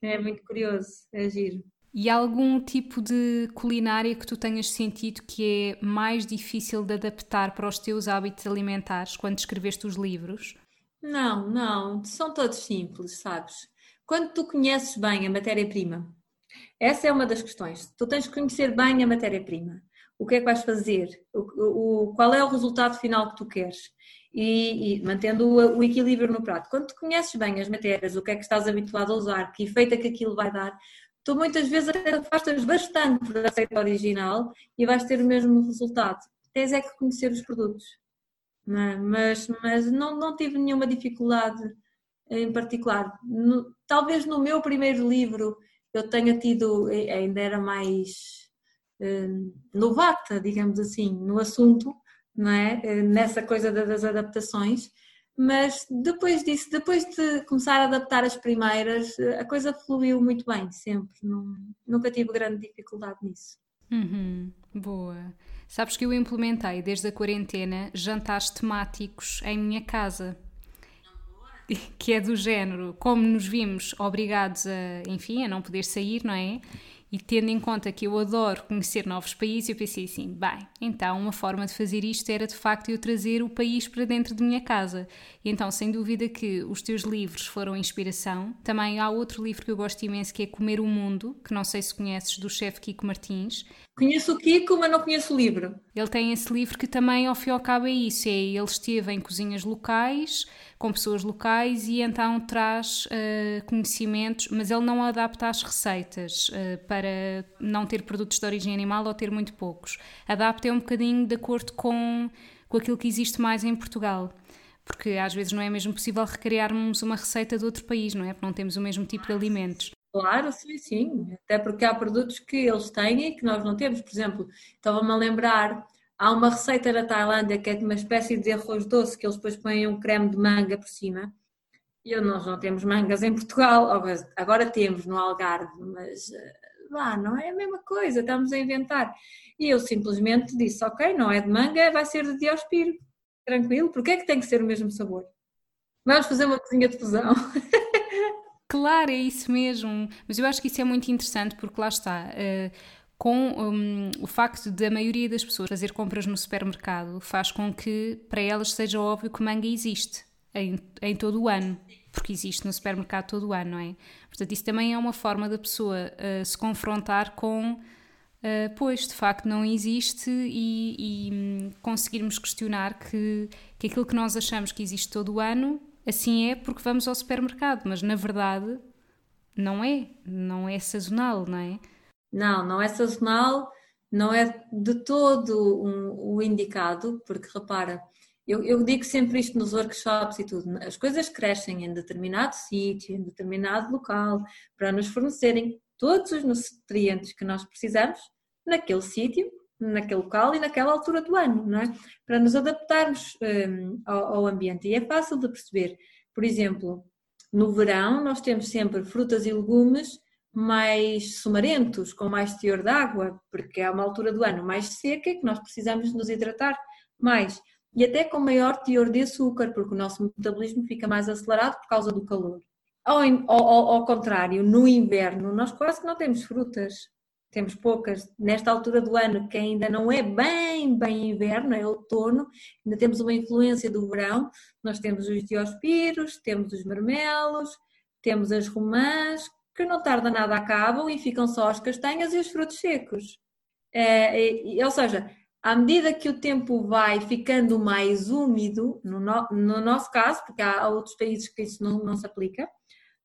[SPEAKER 2] É muito curioso, é giro.
[SPEAKER 1] E algum tipo de culinária que tu tenhas sentido que é mais difícil de adaptar para os teus hábitos alimentares quando escreveste os livros?
[SPEAKER 2] Não, não, são todos simples, sabes? Quando tu conheces bem a matéria-prima, essa é uma das questões. Tu tens que conhecer bem a matéria-prima. O que é que vais fazer? O, o, qual é o resultado final que tu queres? E, e mantendo o, o, equilíbrio no prato. Quando conheces bem as matérias, o que é que estás habituado a usar, que efeito é que aquilo vai dar, tu muitas vezes afastas bastante da receita original e vais ter o mesmo resultado. Tens é que conhecer os produtos. Mas, mas não, não tive nenhuma dificuldade em particular. No, talvez no meu primeiro livro eu tenha tido, ainda era mais novata, digamos assim, no assunto, não é? Uh, nessa coisa das adaptações, mas depois disso, depois de começar a adaptar as primeiras, a coisa fluiu muito bem, sempre. Nunca tive grande dificuldade nisso.
[SPEAKER 1] Uhum, boa. Sabes que eu implementei desde a quarentena jantares temáticos em minha casa. Que é do género, como nos vimos obrigados a, enfim, a não poder sair, não é? E tendo em conta que eu adoro conhecer novos países, eu pensei assim: bem, então uma forma de fazer isto era de facto eu trazer o país para dentro de minha casa. E então, sem dúvida que os teus livros foram inspiração. Também há outro livro que eu gosto imenso que é Comer o Mundo, que não sei se conheces, do chefe Kiko Martins.
[SPEAKER 2] Conheço o Kiko, mas não conheço o livro.
[SPEAKER 1] Ele tem esse livro que também, ao fim e ao cabo, é isso: é ele esteve em cozinhas locais com pessoas locais e então traz uh, conhecimentos, mas ele não adapta as receitas uh, para não ter produtos de origem animal ou ter muito poucos. Adapta é um bocadinho de acordo com, com aquilo que existe mais em Portugal. Porque às vezes não é mesmo possível recriarmos uma receita de outro país, não é? Porque não temos o mesmo tipo de alimentos.
[SPEAKER 2] Claro, sim, sim. Até porque há produtos que eles têm e que nós não temos. Por exemplo, estava-me a lembrar, há uma receita da Tailândia que é de uma espécie de arroz doce que eles depois põem um creme de manga por cima. E nós não temos mangas em Portugal, agora temos no Algarve, mas eh, lá não é a mesma coisa, estamos a inventar. E eu simplesmente disse, ok, não é de manga, vai ser de diospiro. Tranquilo, porque é que tem que ser o mesmo sabor? Vamos fazer uma cozinha de fusão.
[SPEAKER 1] Claro, é isso mesmo. Mas eu acho que isso é muito interessante porque lá está. Uh, com um, o facto de a maioria das pessoas fazer compras no supermercado faz com que para elas seja óbvio que manga existe em, em todo o ano, porque existe no supermercado todo o ano, não é? Portanto, isso também é uma forma da pessoa uh, se confrontar com, uh, pois, de facto não existe e, e um, conseguirmos questionar que, que aquilo que nós achamos que existe todo o ano, assim é porque vamos ao supermercado, mas na verdade não é, não é sazonal, não é?
[SPEAKER 2] Não, não é sazonal, não é de todo um, o indicado, porque repara, eu, eu, digo sempre isto nos workshops e tudo, as coisas crescem em determinado sítio, em determinado local, para nos fornecerem todos os nutrientes que nós precisamos naquele sítio, naquele local e naquela altura do ano, não é? Para nos adaptarmos um, ao, ao ambiente. E é fácil de perceber. Por exemplo, no verão nós temos sempre frutas e legumes mais sumarentos, com mais teor de água, porque é uma altura do ano mais seca que nós precisamos nos hidratar mais e até com maior teor de açúcar, porque o nosso metabolismo fica mais acelerado por causa do calor. Ao, ao, ao contrário, no inverno, nós quase que não temos frutas, temos poucas. Nesta altura do ano, que ainda não é bem, bem inverno, é outono, ainda temos uma influência do verão, nós temos os diospiros, temos os marmelos, temos as romãs, que não tarda nada acabam e ficam só as castanhas e os frutos secos. É, é, ou seja, à medida que o tempo vai ficando mais úmido, no, no, no nosso caso, porque há outros países que isso não, não se aplica,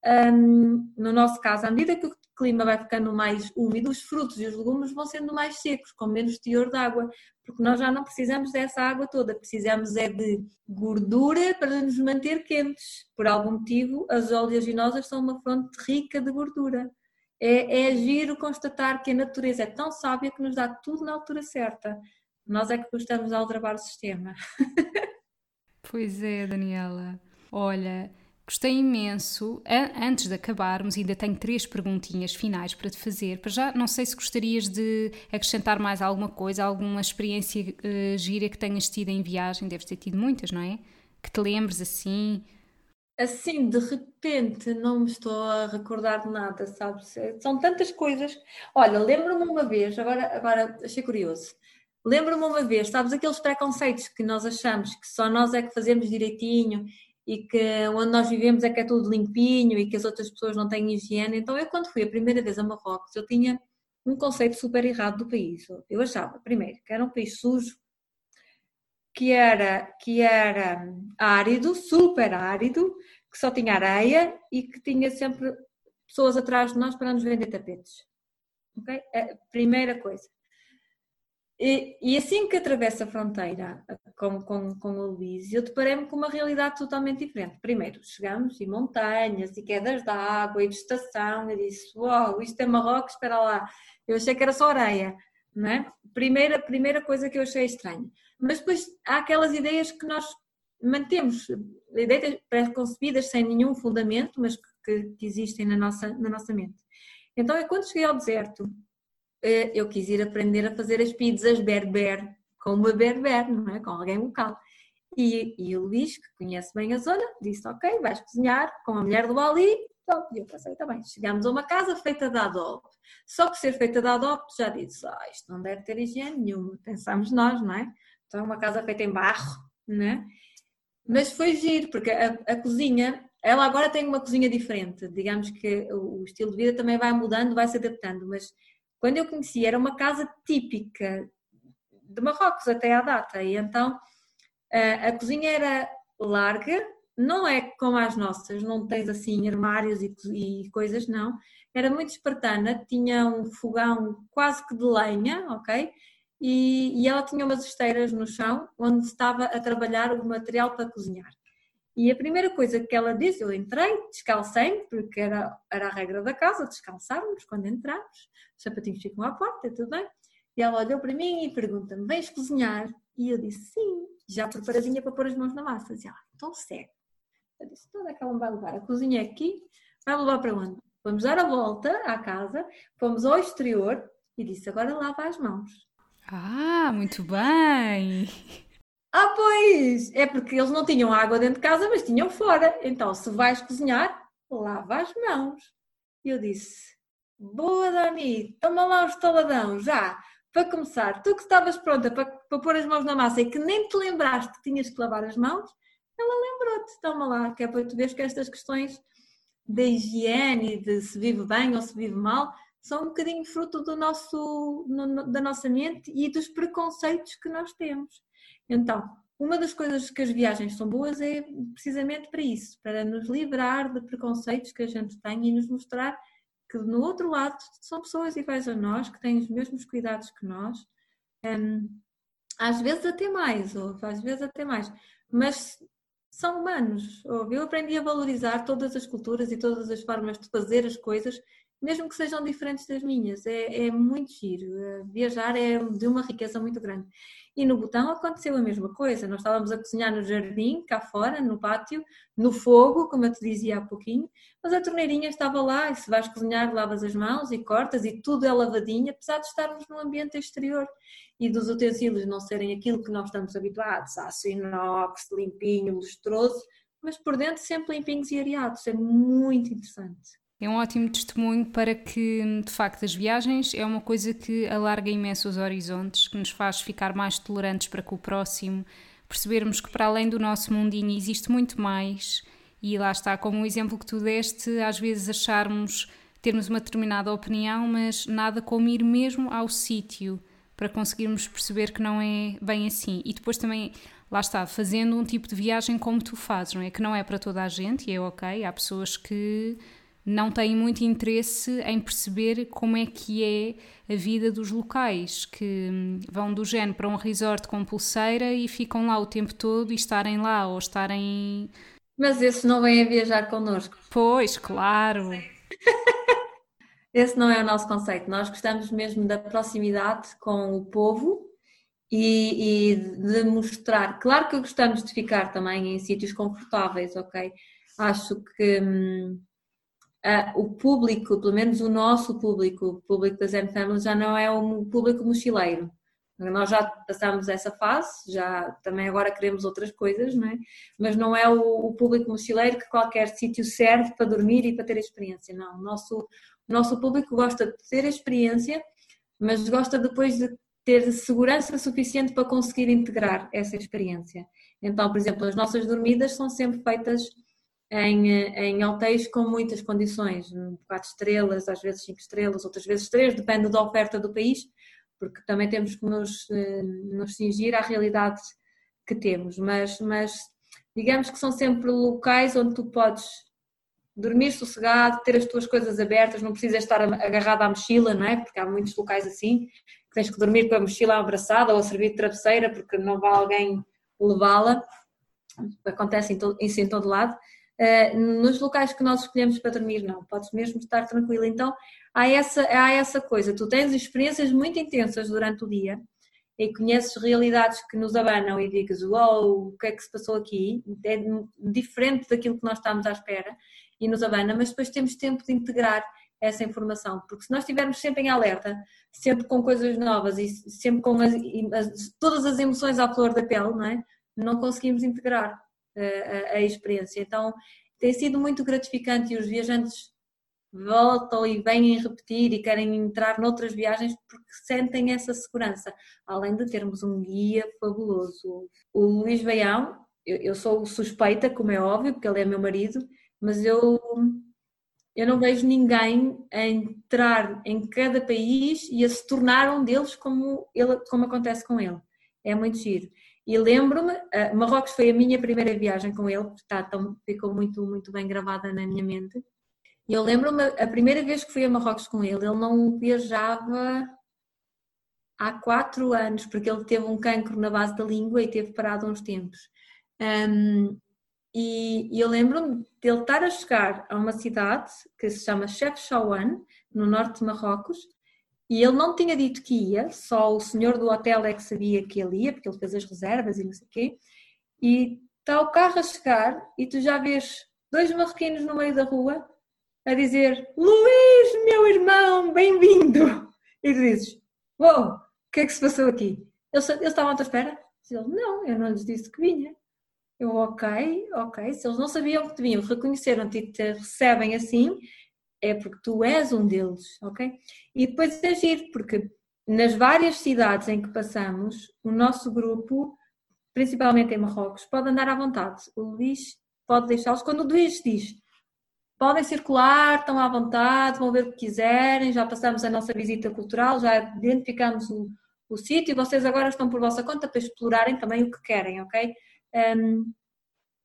[SPEAKER 2] um, no nosso caso, à medida que o clima vai ficando mais úmido, os frutos e os legumes vão sendo mais secos, com menos teor de água, porque nós já não precisamos dessa água toda, precisamos é de gordura para nos manter quentes. Por algum motivo, as oleaginosas são uma fonte rica de gordura. É, é giro constatar que a natureza é tão sábia que nos dá tudo na altura certa. Nós é que gostamos de aldrabar o sistema.
[SPEAKER 1] pois é, Daniela. Olha, gostei imenso. Antes de acabarmos, ainda tenho três perguntinhas finais para te fazer. Para já, não sei se gostarias de acrescentar mais alguma coisa, alguma experiência uh, gira que tenhas tido em viagem. Deves ter tido muitas, não é? Que te lembres assim.
[SPEAKER 2] Assim, de repente, não me estou a recordar de nada, sabes? São tantas coisas. Olha, lembro-me uma vez, agora, agora achei curioso. Lembro-me uma vez, sabes, aqueles preconceitos que nós achamos que só nós é que fazemos direitinho e que onde nós vivemos é que é tudo limpinho e que as outras pessoas não têm higiene. Então, eu, quando fui a primeira vez a Marrocos, eu tinha um conceito super errado do país. Eu achava, primeiro, que era um país sujo, que era, que era árido, super árido, que só tinha areia e que tinha sempre pessoas atrás de nós para nos vender tapetes. Ok? A primeira coisa. E, e, assim que atravessa a fronteira com, com, com o Luís, eu deparei-me com uma realidade totalmente diferente. Primeiro, chegamos e montanhas, e quedas de água, e vegetação, eu disse, uau, isto é Marrocos, espera lá. Eu achei que era só areia, não é? Primeira, primeira coisa que eu achei estranha. Mas depois há aquelas ideias que nós mantemos, ideias pré-concebidas sem nenhum fundamento, mas que, que existem na nossa, na nossa mente. Então, é quando cheguei ao deserto, eu quis ir aprender a fazer as pizzas berber, com uma berber, não é? Com alguém local. E, e o Luís, que conhece bem a zona, disse: Ok, vais cozinhar com a mulher do Ali. E eu pensei: Está bem. Chegámos a uma casa feita de adobe. Só que ser feita de adobe, já disse: ah, Isto não deve ter higiene nenhuma. Pensamos nós, não é? Então, é uma casa feita em barro, não é? Mas foi giro, porque a, a cozinha ela agora tem uma cozinha diferente, digamos que o, estilo de vida também vai mudando, vai se adaptando, mas quando eu conheci, era uma casa típica de Marrocos até à data, e então a, cozinha era larga, não é como as nossas, não tens assim armários e, e, coisas, não. Era muito espartana, tinha um fogão quase que de lenha, ok? E, e ela tinha umas esteiras no chão onde estava a trabalhar o material para cozinhar. E a primeira coisa que ela disse, eu entrei, descalcei-me, porque era, era a regra da casa, descalçarmos quando entramos, os sapatinhos ficam à porta, tudo bem. E ela olhou para mim e pergunta-me: Vens cozinhar? E eu disse: Sim, já preparadinha para pôr as mãos na massa. E ela: Então segue. Eu disse: Toda então, é que ela me vai levar? A cozinha aqui, vai levar para onde? Vamos dar a volta à casa, fomos ao exterior e disse: Agora lava as mãos.
[SPEAKER 1] Ah, muito bem!
[SPEAKER 2] Ah, pois! É porque eles não tinham água dentro de casa, mas tinham fora. Então, se vais cozinhar, lava as mãos. E eu disse: Boa, Dani, toma lá um estaladão, já para começar, tu que estavas pronta para, para pôr as mãos na massa e que nem te lembraste que tinhas que lavar as mãos, ela lembrou-te, toma lá, que é para tu veres que estas questões da higiene, de se vive bem ou se vive mal, são um bocadinho fruto do nosso, no, da nossa mente e dos preconceitos que nós temos. Então, uma das coisas que as viagens são boas é precisamente para isso, para nos livrar de preconceitos que a gente tem e nos mostrar que no outro lado são pessoas iguais a nós, que têm os mesmos cuidados que nós, um, às vezes até mais, ou às vezes até mais, mas são humanos. Eu aprendi a valorizar todas as culturas e todas as formas de fazer as coisas, mesmo que sejam diferentes das minhas. É, é muito giro. Viajar é de uma riqueza muito grande. E no Botão aconteceu a mesma coisa. Nós estávamos a cozinhar no jardim, cá fora, no pátio, no fogo, como eu te dizia há pouquinho, mas a torneirinha estava lá e se vais cozinhar, lavas as mãos e cortas e tudo é lavadinho, apesar de estarmos no ambiente exterior e dos utensílios não serem aquilo que nós estamos habituados, aço inox, limpinho, lustroso, mas por dentro sempre limpinhos e areados. É muito interessante.
[SPEAKER 1] É um ótimo testemunho para que, de facto, as viagens é uma coisa que alarga imenso os horizontes, que nos faz ficar mais tolerantes para com o próximo, percebermos que para além do nosso mundinho existe muito mais e lá está, como o exemplo que tu deste, às vezes acharmos, termos uma determinada opinião, mas nada como ir mesmo ao sítio para conseguirmos perceber que não é bem assim. E depois também, lá está, fazendo um tipo de viagem como tu fazes, não é? Que não é para toda a gente e é ok, há pessoas que não têm muito interesse em perceber como é que é a vida dos locais, que hum, vão do género para um resort com pulseira e ficam lá o tempo todo e estarem lá ou estarem.
[SPEAKER 2] Mas esses não vêm a viajar connosco.
[SPEAKER 1] Pois, claro.
[SPEAKER 2] Esse não é o nosso conceito. Nós gostamos mesmo da proximidade com o povo e, e de mostrar. Claro que gostamos de ficar também em sítios confortáveis, ok? Acho que. Hum, uh, o público, pelo menos o nosso público, o público da Zen Family, já não é um público mochileiro. Nós já passamos essa fase, já também agora queremos outras coisas, não é? mas não é o, o público mochileiro que qualquer sítio serve para dormir e para ter experiência. Não, o nosso, o nosso público gosta de ter experiência, mas gosta depois de ter segurança suficiente para conseguir integrar essa experiência. Então, por exemplo, as nossas dormidas são sempre feitas em, em hotéis com muitas condições, quatro estrelas, às vezes cinco estrelas, outras vezes três, depende da oferta do país, porque também temos que nos, eh, nos cingir à realidade que temos, mas, mas digamos que são sempre locais onde tu podes dormir sossegado, ter as tuas coisas abertas, não precisas estar agarrado à mochila, não é? Porque há muitos locais assim, que tens que dormir com a mochila abraçada ou a servir de travesseira porque não vai alguém levá-la. Acontece isso em todo lado. Uh, nos locais que nós escolhemos para dormir, não, podes mesmo estar tranquilo. Então, há essa, há essa coisa, tu tens experiências muito intensas durante o dia e conheces realidades que nos abanam e digas, uau, wow, o que é que se passou aqui? É diferente daquilo que nós estamos à espera e nos abana, mas depois temos tempo de integrar essa informação, porque se nós estivermos sempre em alerta, sempre com coisas novas e sempre com as, as, todas as emoções à flor da pele, não é? Não conseguimos integrar a, a experiência. Então tem sido muito gratificante e os viajantes voltam e vêm repetir e querem entrar noutras viagens porque sentem essa segurança, além de termos um guia fabuloso. O Luís Baião, eu, eu sou suspeita, como é óbvio, porque ele é meu marido, mas eu, eu não vejo ninguém a entrar em cada país e a se tornar um deles como, ele, como acontece com ele. É muito giro. E lembro-me, Marrocos foi a minha primeira viagem com ele, tão, ficou muito, muito bem gravada na minha mente. E eu lembro-me, a primeira vez que fui a Marrocos com ele, ele não viajava há quatro anos, porque ele teve um cancro na base da língua e teve parado uns tempos. Um, e, e eu lembro-me dele estar a chegar a uma cidade que se chama Chefchaouen, no norte de Marrocos, e ele não tinha dito que ia, só o senhor do hotel é que sabia que ele ia, porque ele fez as reservas e não sei o quê. E está o carro a chegar e tu já vês dois marroquinos no meio da rua a dizer Luís, meu irmão, bem-vindo! E tu dizes, uou, o que é que se passou aqui? Eles estavam à tua espera? Ele, não, eu não lhes disse que vinha. Eu, ok, ok. Se eles não sabiam que te vinham, reconheceram-te e te recebem assim, é porque tu és um deles, ok? E depois é agir, porque nas várias cidades em que passamos, o nosso grupo, principalmente em Marrocos, pode andar à vontade. O Luís pode deixá-los. Quando o Luís diz podem circular, estão à vontade, vão ver o que quiserem, já passamos a nossa visita cultural, já identificamos o, o sítio vocês agora estão por vossa conta para explorarem também o que querem, ok? Um,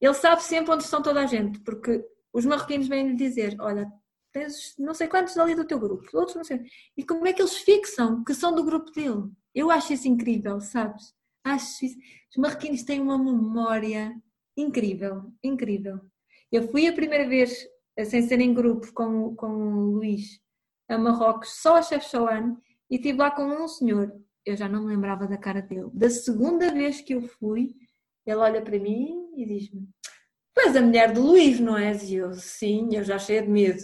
[SPEAKER 2] ele sabe sempre onde estão toda a gente, porque os marroquinos vêm lhe dizer: Olha, tens não sei quantos ali do teu grupo, outros não sei. E como é que eles fixam que são do grupo dele? Eu acho isso incrível, sabes? Acho isso. Os marroquinos têm uma memória incrível, incrível. Eu fui a primeira vez, sem ser em grupo, com, com o Luís, a Marrocos, só a Chef Chouane, e estive lá com um senhor. Eu já não me lembrava da cara dele. Da segunda vez que eu fui, ele olha para mim e diz-me: Tu és a mulher do Luís, não és? E eu, sim, eu já cheia de medo.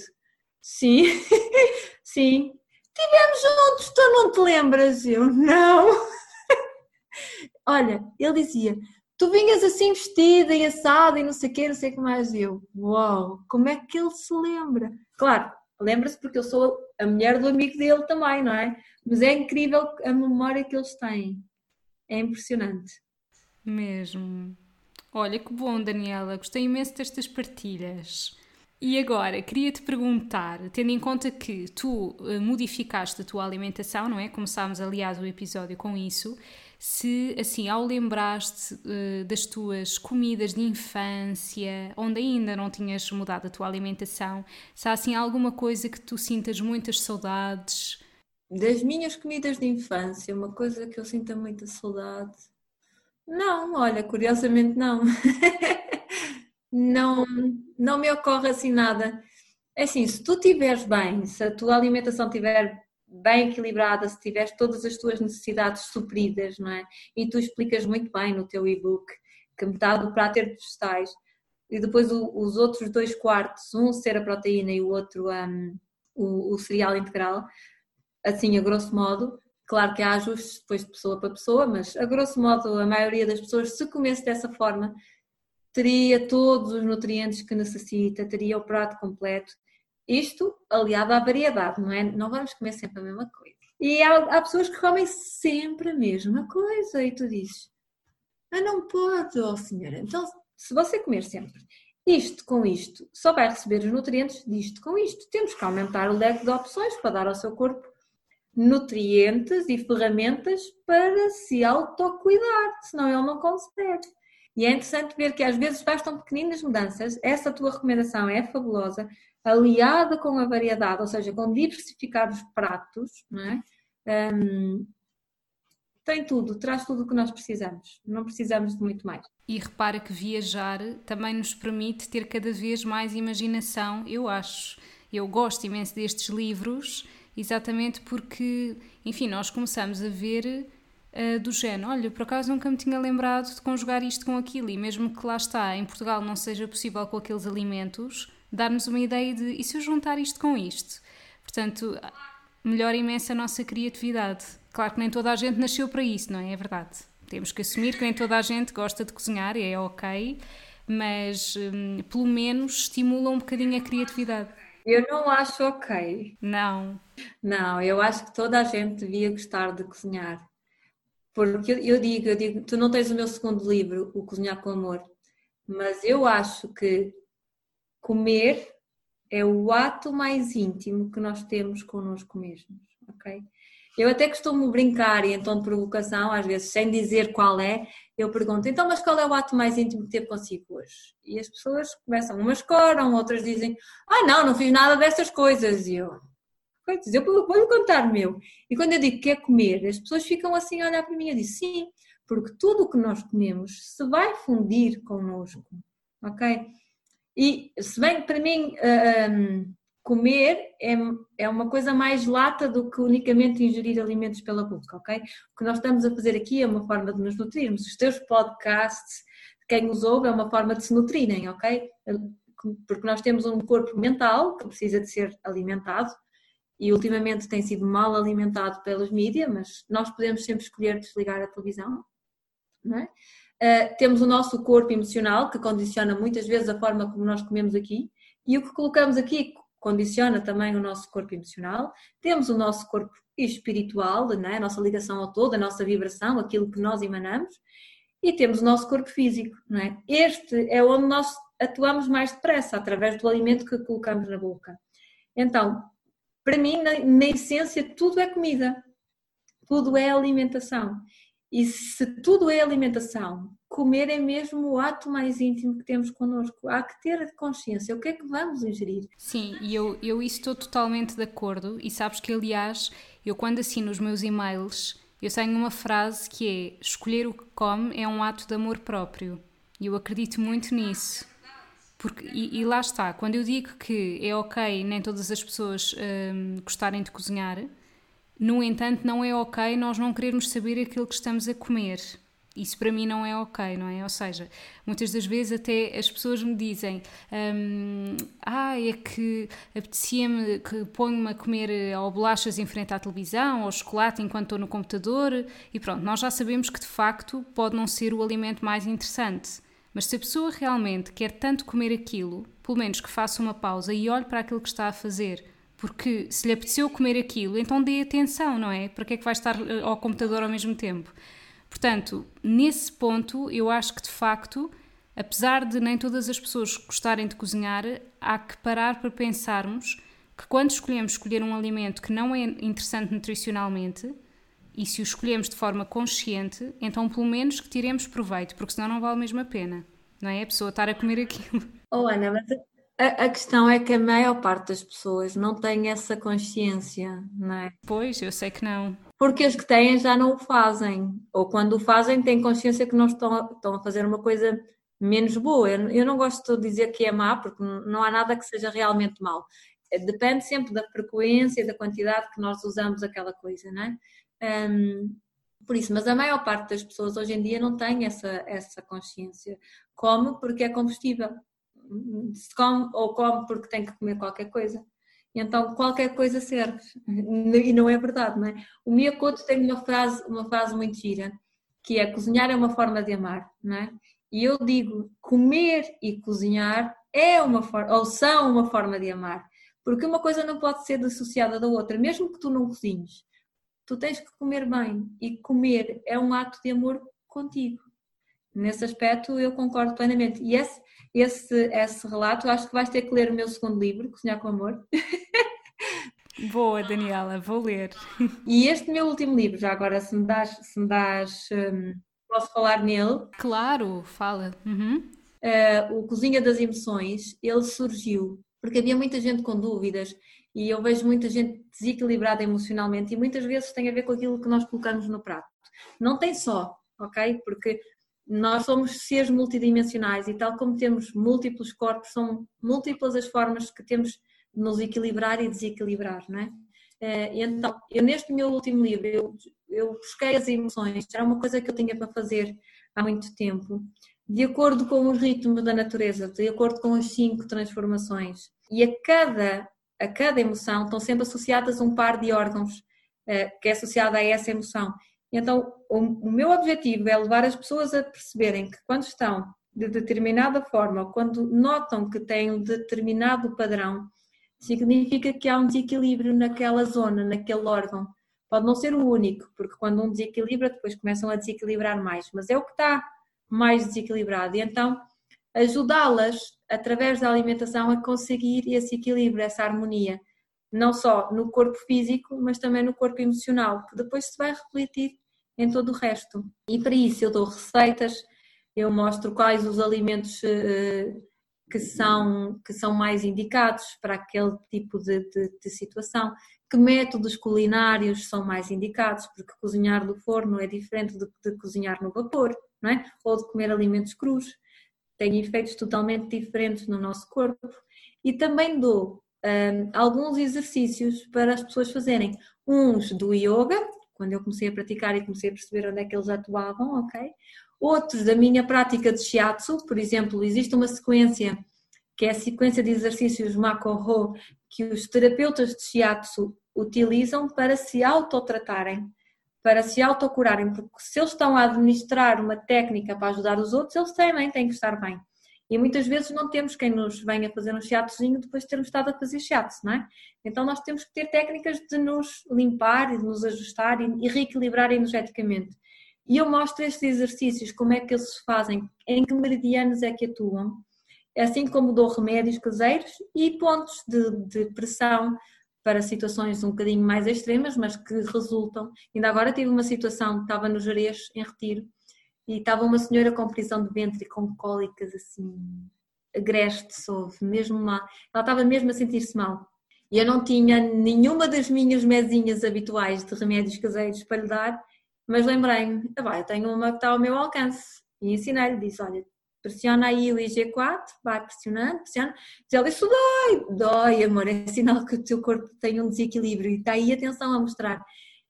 [SPEAKER 2] Sim, sim. Tivemos juntos, tu não te lembras? Eu, não. Olha, ele dizia: Tu vinhas assim vestida e assada e não sei o quê, não sei o que mais. Eu, uau, como é que ele se lembra? Claro, lembra-se porque eu sou a mulher do amigo dele também, não é? Mas é incrível a memória que eles têm. É impressionante.
[SPEAKER 1] Mesmo. Olha que bom, Daniela. Gostei imenso destas partilhas. E agora, queria-te perguntar, tendo em conta que tu eh, modificaste a tua alimentação, não é? Começámos, aliás, o episódio com isso. Se, assim, ao lembraste uh, das tuas comidas de infância, onde ainda não tinhas mudado a tua alimentação, se há, assim, alguma coisa que tu sintas muitas saudades?
[SPEAKER 2] Das minhas comidas de infância, uma coisa que eu sinto muita saudade não, olha, curiosamente não. não, não me ocorre assim nada. É assim, se tu estiveres bem, se a tua alimentação estiver bem equilibrada, se tiveres todas as tuas necessidades supridas, não é? E tu explicas muito bem no teu e-book que metade do prato é vegetais e depois o, os outros dois quartos, um ser a proteína e o outro um, o, o cereal integral, assim a grosso modo, Claro que há ajustes depois de pessoa para pessoa, mas a grosso modo a maioria das pessoas, se comesse dessa forma, teria todos os nutrientes que necessita, teria o prato completo. Isto aliado à variedade, não é? Não vamos comer sempre a mesma coisa. E há, há pessoas que comem sempre a mesma coisa e tu dizes, ah, não pode, oh senhora. Então, se você comer sempre isto com isto, só vai receber os nutrientes disto com isto. Temos que aumentar o leque de opções para dar ao seu corpo nutrientes e ferramentas para se autocuidar, senão ele não consegue. E é interessante ver que às vezes bastam pequeninas mudanças, essa tua recomendação é fabulosa, aliada com a variedade, ou seja, com diversificar os pratos, é? Um, tem tudo, traz tudo o que nós precisamos, não precisamos de muito mais.
[SPEAKER 1] E repara que viajar também nos permite ter cada vez mais imaginação, eu acho. Eu gosto imenso destes livros exatamente porque, enfim, nós começamos a ver uh, do género, olha, por acaso nunca me tinha lembrado de conjugar isto com aquilo, e mesmo que lá está, em Portugal não seja possível com aqueles alimentos, dar-nos uma ideia de, e se eu juntar isto com isto? Portanto, melhora imenso a nossa criatividade. Claro que nem toda a gente nasceu para isso, não é? É verdade. Temos que assumir que nem toda a gente gosta de cozinhar, e é ok, mas hum, pelo menos estimula um bocadinho a criatividade.
[SPEAKER 2] Eu não acho ok.
[SPEAKER 1] Não.
[SPEAKER 2] Não, eu acho que toda a gente devia gostar de cozinhar. Porque eu, digo, eu digo, tu não tens o meu segundo livro, O Cozinhar com Amor, mas eu acho que comer é o ato mais íntimo que nós temos connosco mesmos, ok? Eu até costumo brincar e em tom de provocação, às vezes sem dizer qual é, eu pergunto, então, mas qual é o ato mais íntimo que teve consigo hoje? E as pessoas começam, umas coram, outras dizem, ah não, não fiz nada dessas coisas. E eu, eu vou-lhe contar meu. E quando eu digo que é comer, as pessoas ficam assim a olhar para mim eu digo, sim, porque tudo o que nós comemos se vai fundir connosco. ok? E se bem para mim um, comer é, é uma coisa mais lata do que unicamente ingerir alimentos pela boca, ok? O que nós estamos a fazer aqui é uma forma de nos nutrirmos. Os teus podcasts, quem os ouve, é uma forma de se nutrirem, ok? Porque nós temos um corpo mental que precisa de ser alimentado e ultimamente tem sido mal alimentado pelas mídias, mas nós podemos sempre escolher desligar a televisão, não é? Uh, temos o nosso corpo emocional, que condiciona muitas vezes a forma como nós comemos aqui, e o que colocamos aqui condiciona também o nosso corpo emocional. Temos o nosso corpo espiritual, é? a nossa ligação ao todo, a nossa vibração, aquilo que nós emanamos, e temos o nosso corpo físico. Não é? Este é onde nós atuamos mais depressa, através do alimento que colocamos na boca. Então, para mim, na, na essência, tudo é comida, tudo é alimentação. E se tudo é alimentação, comer é mesmo o ato mais íntimo que temos connosco. Há que ter consciência. O que é que vamos ingerir?
[SPEAKER 1] Sim, e eu, eu estou totalmente de acordo. E sabes que, aliás, eu quando assino os meus e-mails, eu tenho uma frase que é: escolher o que come é um ato de amor próprio. E eu acredito muito nisso. Porque, e, e, lá está, quando eu digo que é ok nem todas as pessoas hum, gostarem de cozinhar, no entanto, não é ok nós não querermos saber aquilo que estamos a comer. Isso para mim não é ok, não é? Ou seja, muitas das vezes até as pessoas me dizem ah, é que apetecia-me que ponho-me a comer eh, ou bolachas em frente à televisão ou chocolate enquanto estou no computador e pronto, nós já sabemos que de facto pode não ser o alimento mais interessante. Mas se a pessoa realmente quer tanto comer aquilo, pelo menos que faça uma pausa e olhe para aquilo que está a fazer porque se lhe apeteceu comer aquilo, então dê atenção, não é? Para que é que vai estar eh, ao computador ao mesmo tempo? Portanto, nesse ponto, eu acho que de facto, apesar de nem todas as pessoas gostarem de cozinhar, há que parar para pensarmos que quando escolhemos escolher um alimento que não é interessante nutricionalmente, e se o escolhemos de forma consciente, então pelo menos que tiremos proveito, porque senão não vale mesmo a pena, não é? A pessoa estar a comer aquilo.
[SPEAKER 2] Oh Ana, mas a, a, questão é que a maior parte das pessoas não tem essa consciência, não é?
[SPEAKER 1] Pois, eu sei que não.
[SPEAKER 2] Porque as que têm já não o fazem. Ou quando o fazem, têm consciência que não estão, estão a fazer uma coisa menos boa. Eu, eu não gosto de dizer que é má, porque não há nada que seja realmente mau. Depende sempre da frequência e da quantidade que nós usamos aquela coisa, não é? Um, por isso, mas a maior parte das pessoas hoje em dia não tem essa, essa consciência. Come porque é combustível se come ou come porque tem que comer qualquer coisa. Então qualquer coisa serve. E não é verdade, não é? O Miyakoto tem uma frase, uma frase muito gira, que é cozinhar é uma forma de amar, não é? E eu digo, comer e cozinhar é uma forma, ou são uma forma de amar. Porque uma coisa não pode ser dissociada da outra, mesmo que tu não cozinhes. Tu tens que comer bem e comer é um ato de amor contigo. Nesse aspecto eu concordo plenamente. E esse, esse, esse relato, acho que vais ter que ler o meu segundo livro, Cozinhar com Amor.
[SPEAKER 1] Boa, Daniela, vou ler.
[SPEAKER 2] E este meu último livro, já agora, se me das, se me das um, posso falar nele?
[SPEAKER 1] Claro, fala. Uhum.
[SPEAKER 2] Uh, o Cozinha das Emoções, ele surgiu porque havia muita gente com dúvidas e eu vejo muita gente desequilibrada emocionalmente e muitas vezes tem a ver com aquilo que nós colocamos no prato. Não tem só, ok? Porque nós somos seres multidimensionais e tal como temos múltiplos corpos, são múltiplas as formas que temos de nos equilibrar e desequilibrar, não é? Eh, então, eu neste meu último livro, eu, eu busquei as emoções, era uma coisa que eu tinha para fazer há muito tempo, de acordo com os ritmos da natureza, de acordo com as cinco transformações. E a cada, a cada emoção estão sempre associadas um par de órgãos eh, que é associado a essa emoção. Então, o, o meu objetivo é levar as pessoas a perceberem que quando estão de determinada forma, quando notam que têm um determinado padrão, significa que há um desequilíbrio naquela zona, naquele órgão. Pode não ser o único, porque quando um desequilibra, depois começam a desequilibrar mais, mas é o que está mais desequilibrado. E então, ajudá-las, através da alimentação, a conseguir esse equilíbrio, essa harmonia não só no corpo físico, mas também no corpo emocional, que depois se vai refletir em todo o resto. E para isso eu dou receitas, eu mostro quais os alimentos eh, que são, que são mais indicados para aquele tipo de, de, de, situação, que métodos culinários são mais indicados, porque cozinhar do forno é diferente de, de cozinhar no vapor, não é? ou de comer alimentos crus. Têm efeitos totalmente diferentes no nosso corpo e também dou um, alguns exercícios para as pessoas fazerem. Uns do yoga, quando eu comecei a praticar e comecei a perceber onde é que eles atuavam, ok? Outros da minha prática de shiatsu, por exemplo, existe uma sequência que é a sequência de exercícios Makoho que os terapeutas de shiatsu utilizam para se autotratarem, para se autocurarem, porque se eles estão a administrar uma técnica para ajudar os outros, eles também têm que estar bem. E muitas vezes não temos quem nos venha fazer um shiatsuzinho depois de termos estado a fazer shiatsu, não é? Então nós temos que ter técnicas de nos limpar e de nos ajustar e reequilibrar energeticamente. E eu mostro estes exercícios, como é que eles se fazem, em que meridianos é que atuam, assim como dou remédios caseiros e pontos de, de pressão para situações um bocadinho mais extremas, mas que resultam. Ainda agora tive uma situação, estava no Jerez, em retiro, e estava uma senhora com prisão de ventre e com cólicas assim, agreste, soube, mesmo mal. Ela estava mesmo a sentir-se mal. E eu não tinha nenhuma das minhas mesinhas habituais de remédios caseiros para lhe dar, mas lembrei-me, ah, eu tenho uma que está ao meu alcance. E ensinei-lhe, disse, olha, pressiona aí o IG4, vai pressionando, pressiona. Diz ela, isso dói, dói amor, é sinal que o teu corpo tem um desequilíbrio e está aí atenção a mostrar.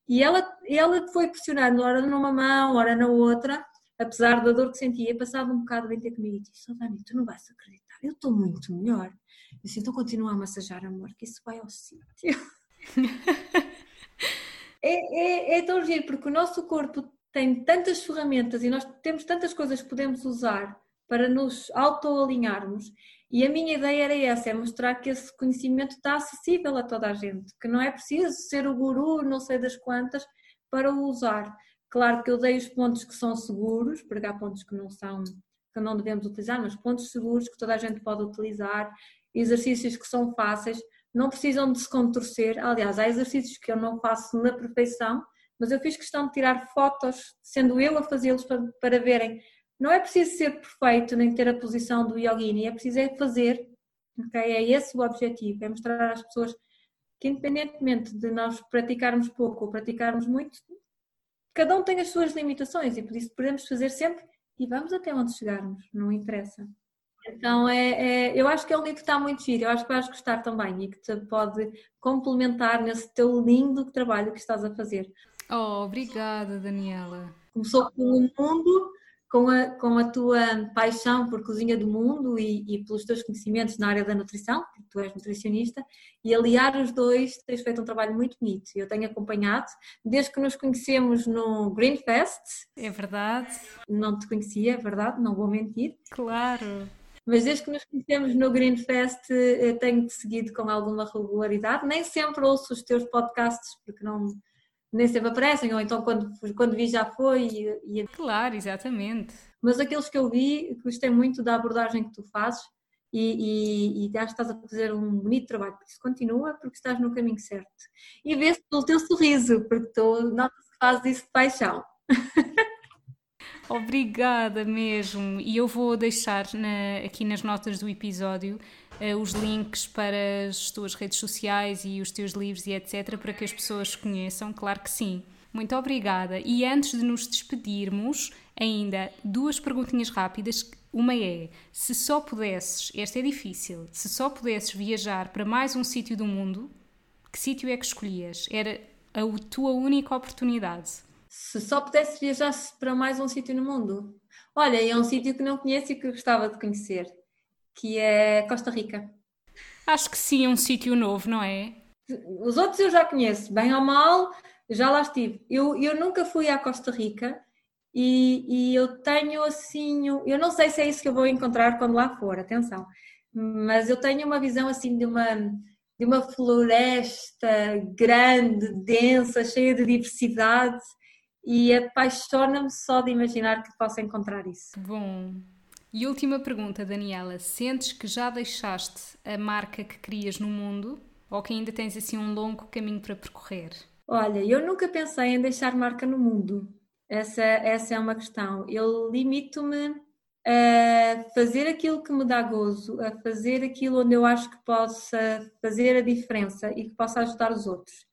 [SPEAKER 2] E ela, ela foi pressionando, ora numa mão, ora na outra, apesar da dor que sentia, passava um bocado bem ter comigo e disse, oh Dani, tu não vais acreditar, eu estou muito melhor. Eu disse, então continua a massajar amor, que isso vai ao sítio. é, é, é tão giro, porque o nosso corpo tem tantas ferramentas e nós temos tantas coisas que podemos usar para nos autoalinharmos. E a minha ideia era essa, é mostrar que esse conhecimento está acessível a toda a gente, que não é preciso ser o guru, não sei das quantas, para o usar. Claro que eu dei os pontos que são seguros, porque há pontos que não são, que não devemos utilizar, mas pontos seguros que toda a gente pode utilizar, exercícios que são fáceis, não precisam de se contorcer. Aliás, há exercícios que eu não faço na perfeição, mas eu fiz questão de tirar fotos, sendo eu a fazê-los para, para verem não é preciso ser perfeito nem ter a posição do yogini, é preciso é fazer? É esse o objetivo, é mostrar às pessoas que independentemente de nós praticarmos pouco ou praticarmos muito, cada um tem as suas limitações e por isso podemos fazer sempre e vamos até onde chegarmos, não interessa. Então, é, é, eu acho que é um livro que está muito giro, eu acho que vais gostar também e que te pode complementar nesse teu lindo trabalho que estás a fazer.
[SPEAKER 1] Oh, obrigada, Daniela.
[SPEAKER 2] Começou com o mundo com a, com a tua paixão por cozinha do mundo e, e, pelos teus conhecimentos na área da nutrição, porque tu és nutricionista, e aliar os dois tens feito um trabalho muito bonito. Eu tenho acompanhado, desde que nos conhecemos no Green Fest.
[SPEAKER 1] É verdade.
[SPEAKER 2] Não te conhecia, é verdade, não vou mentir.
[SPEAKER 1] Claro.
[SPEAKER 2] Mas desde que nos conhecemos no Green Fest, tenho-te seguido com alguma regularidade. Nem sempre ouço os teus podcasts, porque não, nem sempre aparecem, ou então quando, quando vi já foi. E,
[SPEAKER 1] e... Claro, exatamente.
[SPEAKER 2] Mas aqueles que eu vi, gostei muito da abordagem que tu fazes e, e, e acho que estás a fazer um bonito trabalho. Por isso continua, porque estás no caminho certo. E vê-se pelo teu sorriso, porque tu notas que fazes isso de paixão.
[SPEAKER 1] Obrigada mesmo. E eu vou deixar na, aqui nas notas do episódio os links para as tuas redes sociais e os teus livros e etc. para que as pessoas conheçam. Claro que sim. Muito obrigada. E antes de nos despedirmos, ainda duas perguntinhas rápidas. Uma é: se só pudesses, esta é difícil, se só pudesses viajar para mais um sítio do mundo, que sítio é que escolhias? Era a tua única oportunidade.
[SPEAKER 2] Se só pudesse viajar para mais um sítio no mundo. Olha, é um sítio que não conheço e que gostava de conhecer, que é Costa Rica.
[SPEAKER 1] Acho que sim, é um sítio novo, não é?
[SPEAKER 2] Os outros eu já conheço, bem ou mal, já lá estive. Eu, eu nunca fui à Costa Rica e, e eu tenho assim, eu não sei se é isso que eu vou encontrar quando lá for, atenção, mas eu tenho uma visão assim de uma de uma floresta grande, densa, cheia de diversidade e apaixona-me só de imaginar que possa encontrar isso.
[SPEAKER 1] Bom. E última pergunta, Daniela: sentes que já deixaste a marca que querias no mundo ou que ainda tens assim um longo caminho para percorrer?
[SPEAKER 2] Olha, eu nunca pensei em deixar marca no mundo. Essa, essa é uma questão. Eu limito-me a fazer aquilo que me dá gozo, a fazer aquilo onde eu acho que possa fazer a diferença e que possa ajudar os outros.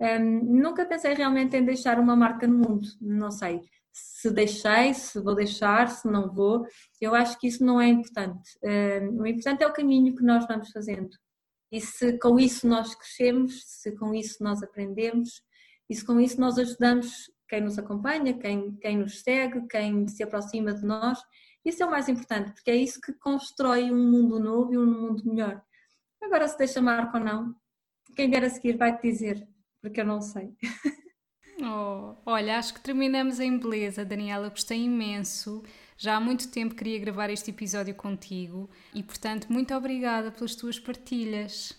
[SPEAKER 2] Um, nunca pensei realmente em deixar uma marca no mundo, não sei. Se deixei, se vou deixar, se não vou. Eu acho que isso não é importante. O importante é o caminho que nós vamos fazendo. E se com isso nós crescemos, se com isso nós aprendemos, e se com isso nós ajudamos quem nos acompanha, quem, quem nos segue, quem se aproxima de nós, isso é o mais importante, porque é isso que constrói um mundo novo e um mundo melhor. Agora, se deixa marca ou não, quem vier a seguir vai te dizer, porque eu não sei.
[SPEAKER 1] Oh, olha, acho que terminamos em beleza, Daniela. Gostei imenso. Já há muito tempo queria gravar este episódio contigo e, portanto, muito obrigada pelas tuas partilhas.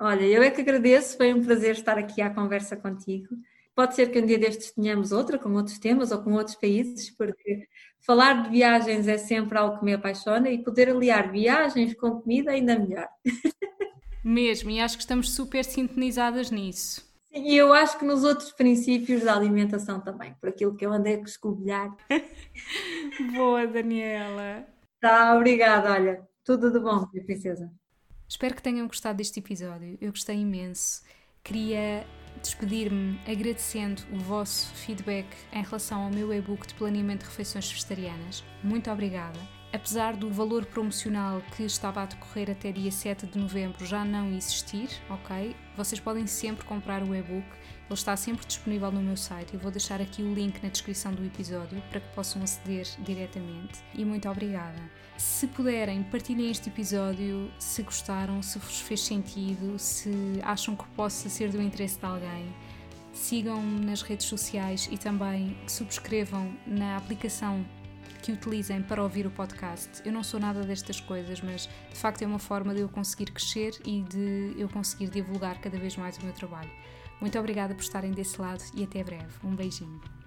[SPEAKER 2] Olha, eu é que agradeço, foi um prazer estar aqui à conversa contigo. Pode ser que um dia destes tenhamos outra, com outros temas ou com outros países, porque falar de viagens é sempre algo que me apaixona e poder aliar viagens com comida ainda melhor.
[SPEAKER 1] Mesmo, e acho que estamos super sintonizadas nisso.
[SPEAKER 2] E eu acho que nos outros princípios da alimentação também, por aquilo que eu andei a escobilhar.
[SPEAKER 1] Boa, Daniela.
[SPEAKER 2] Tá, obrigada. Olha, tudo de bom, minha princesa.
[SPEAKER 1] Espero que tenham gostado deste episódio. Eu gostei imenso. Queria despedir-me agradecendo o vosso feedback em relação ao meu e-book de planeamento de refeições vegetarianas. Muito obrigada. Apesar do valor promocional que estava a decorrer até dia 7 de novembro já não existir, ok? Vocês podem sempre comprar o e-book, ele está sempre disponível no meu site. Eu vou deixar aqui o link na descrição do episódio para que possam aceder diretamente. E muito obrigada. Se puderem, partilhem este episódio se gostaram, se vos fez sentido, se acham que possa ser do interesse de alguém. Sigam-me nas redes sociais e também subscrevam na aplicação que utilizem para ouvir o podcast. Eu não sou nada destas coisas, mas de facto é uma forma de eu conseguir crescer e de eu conseguir divulgar cada vez mais o meu trabalho. Muito obrigada por estarem desse lado e até breve. Um beijinho.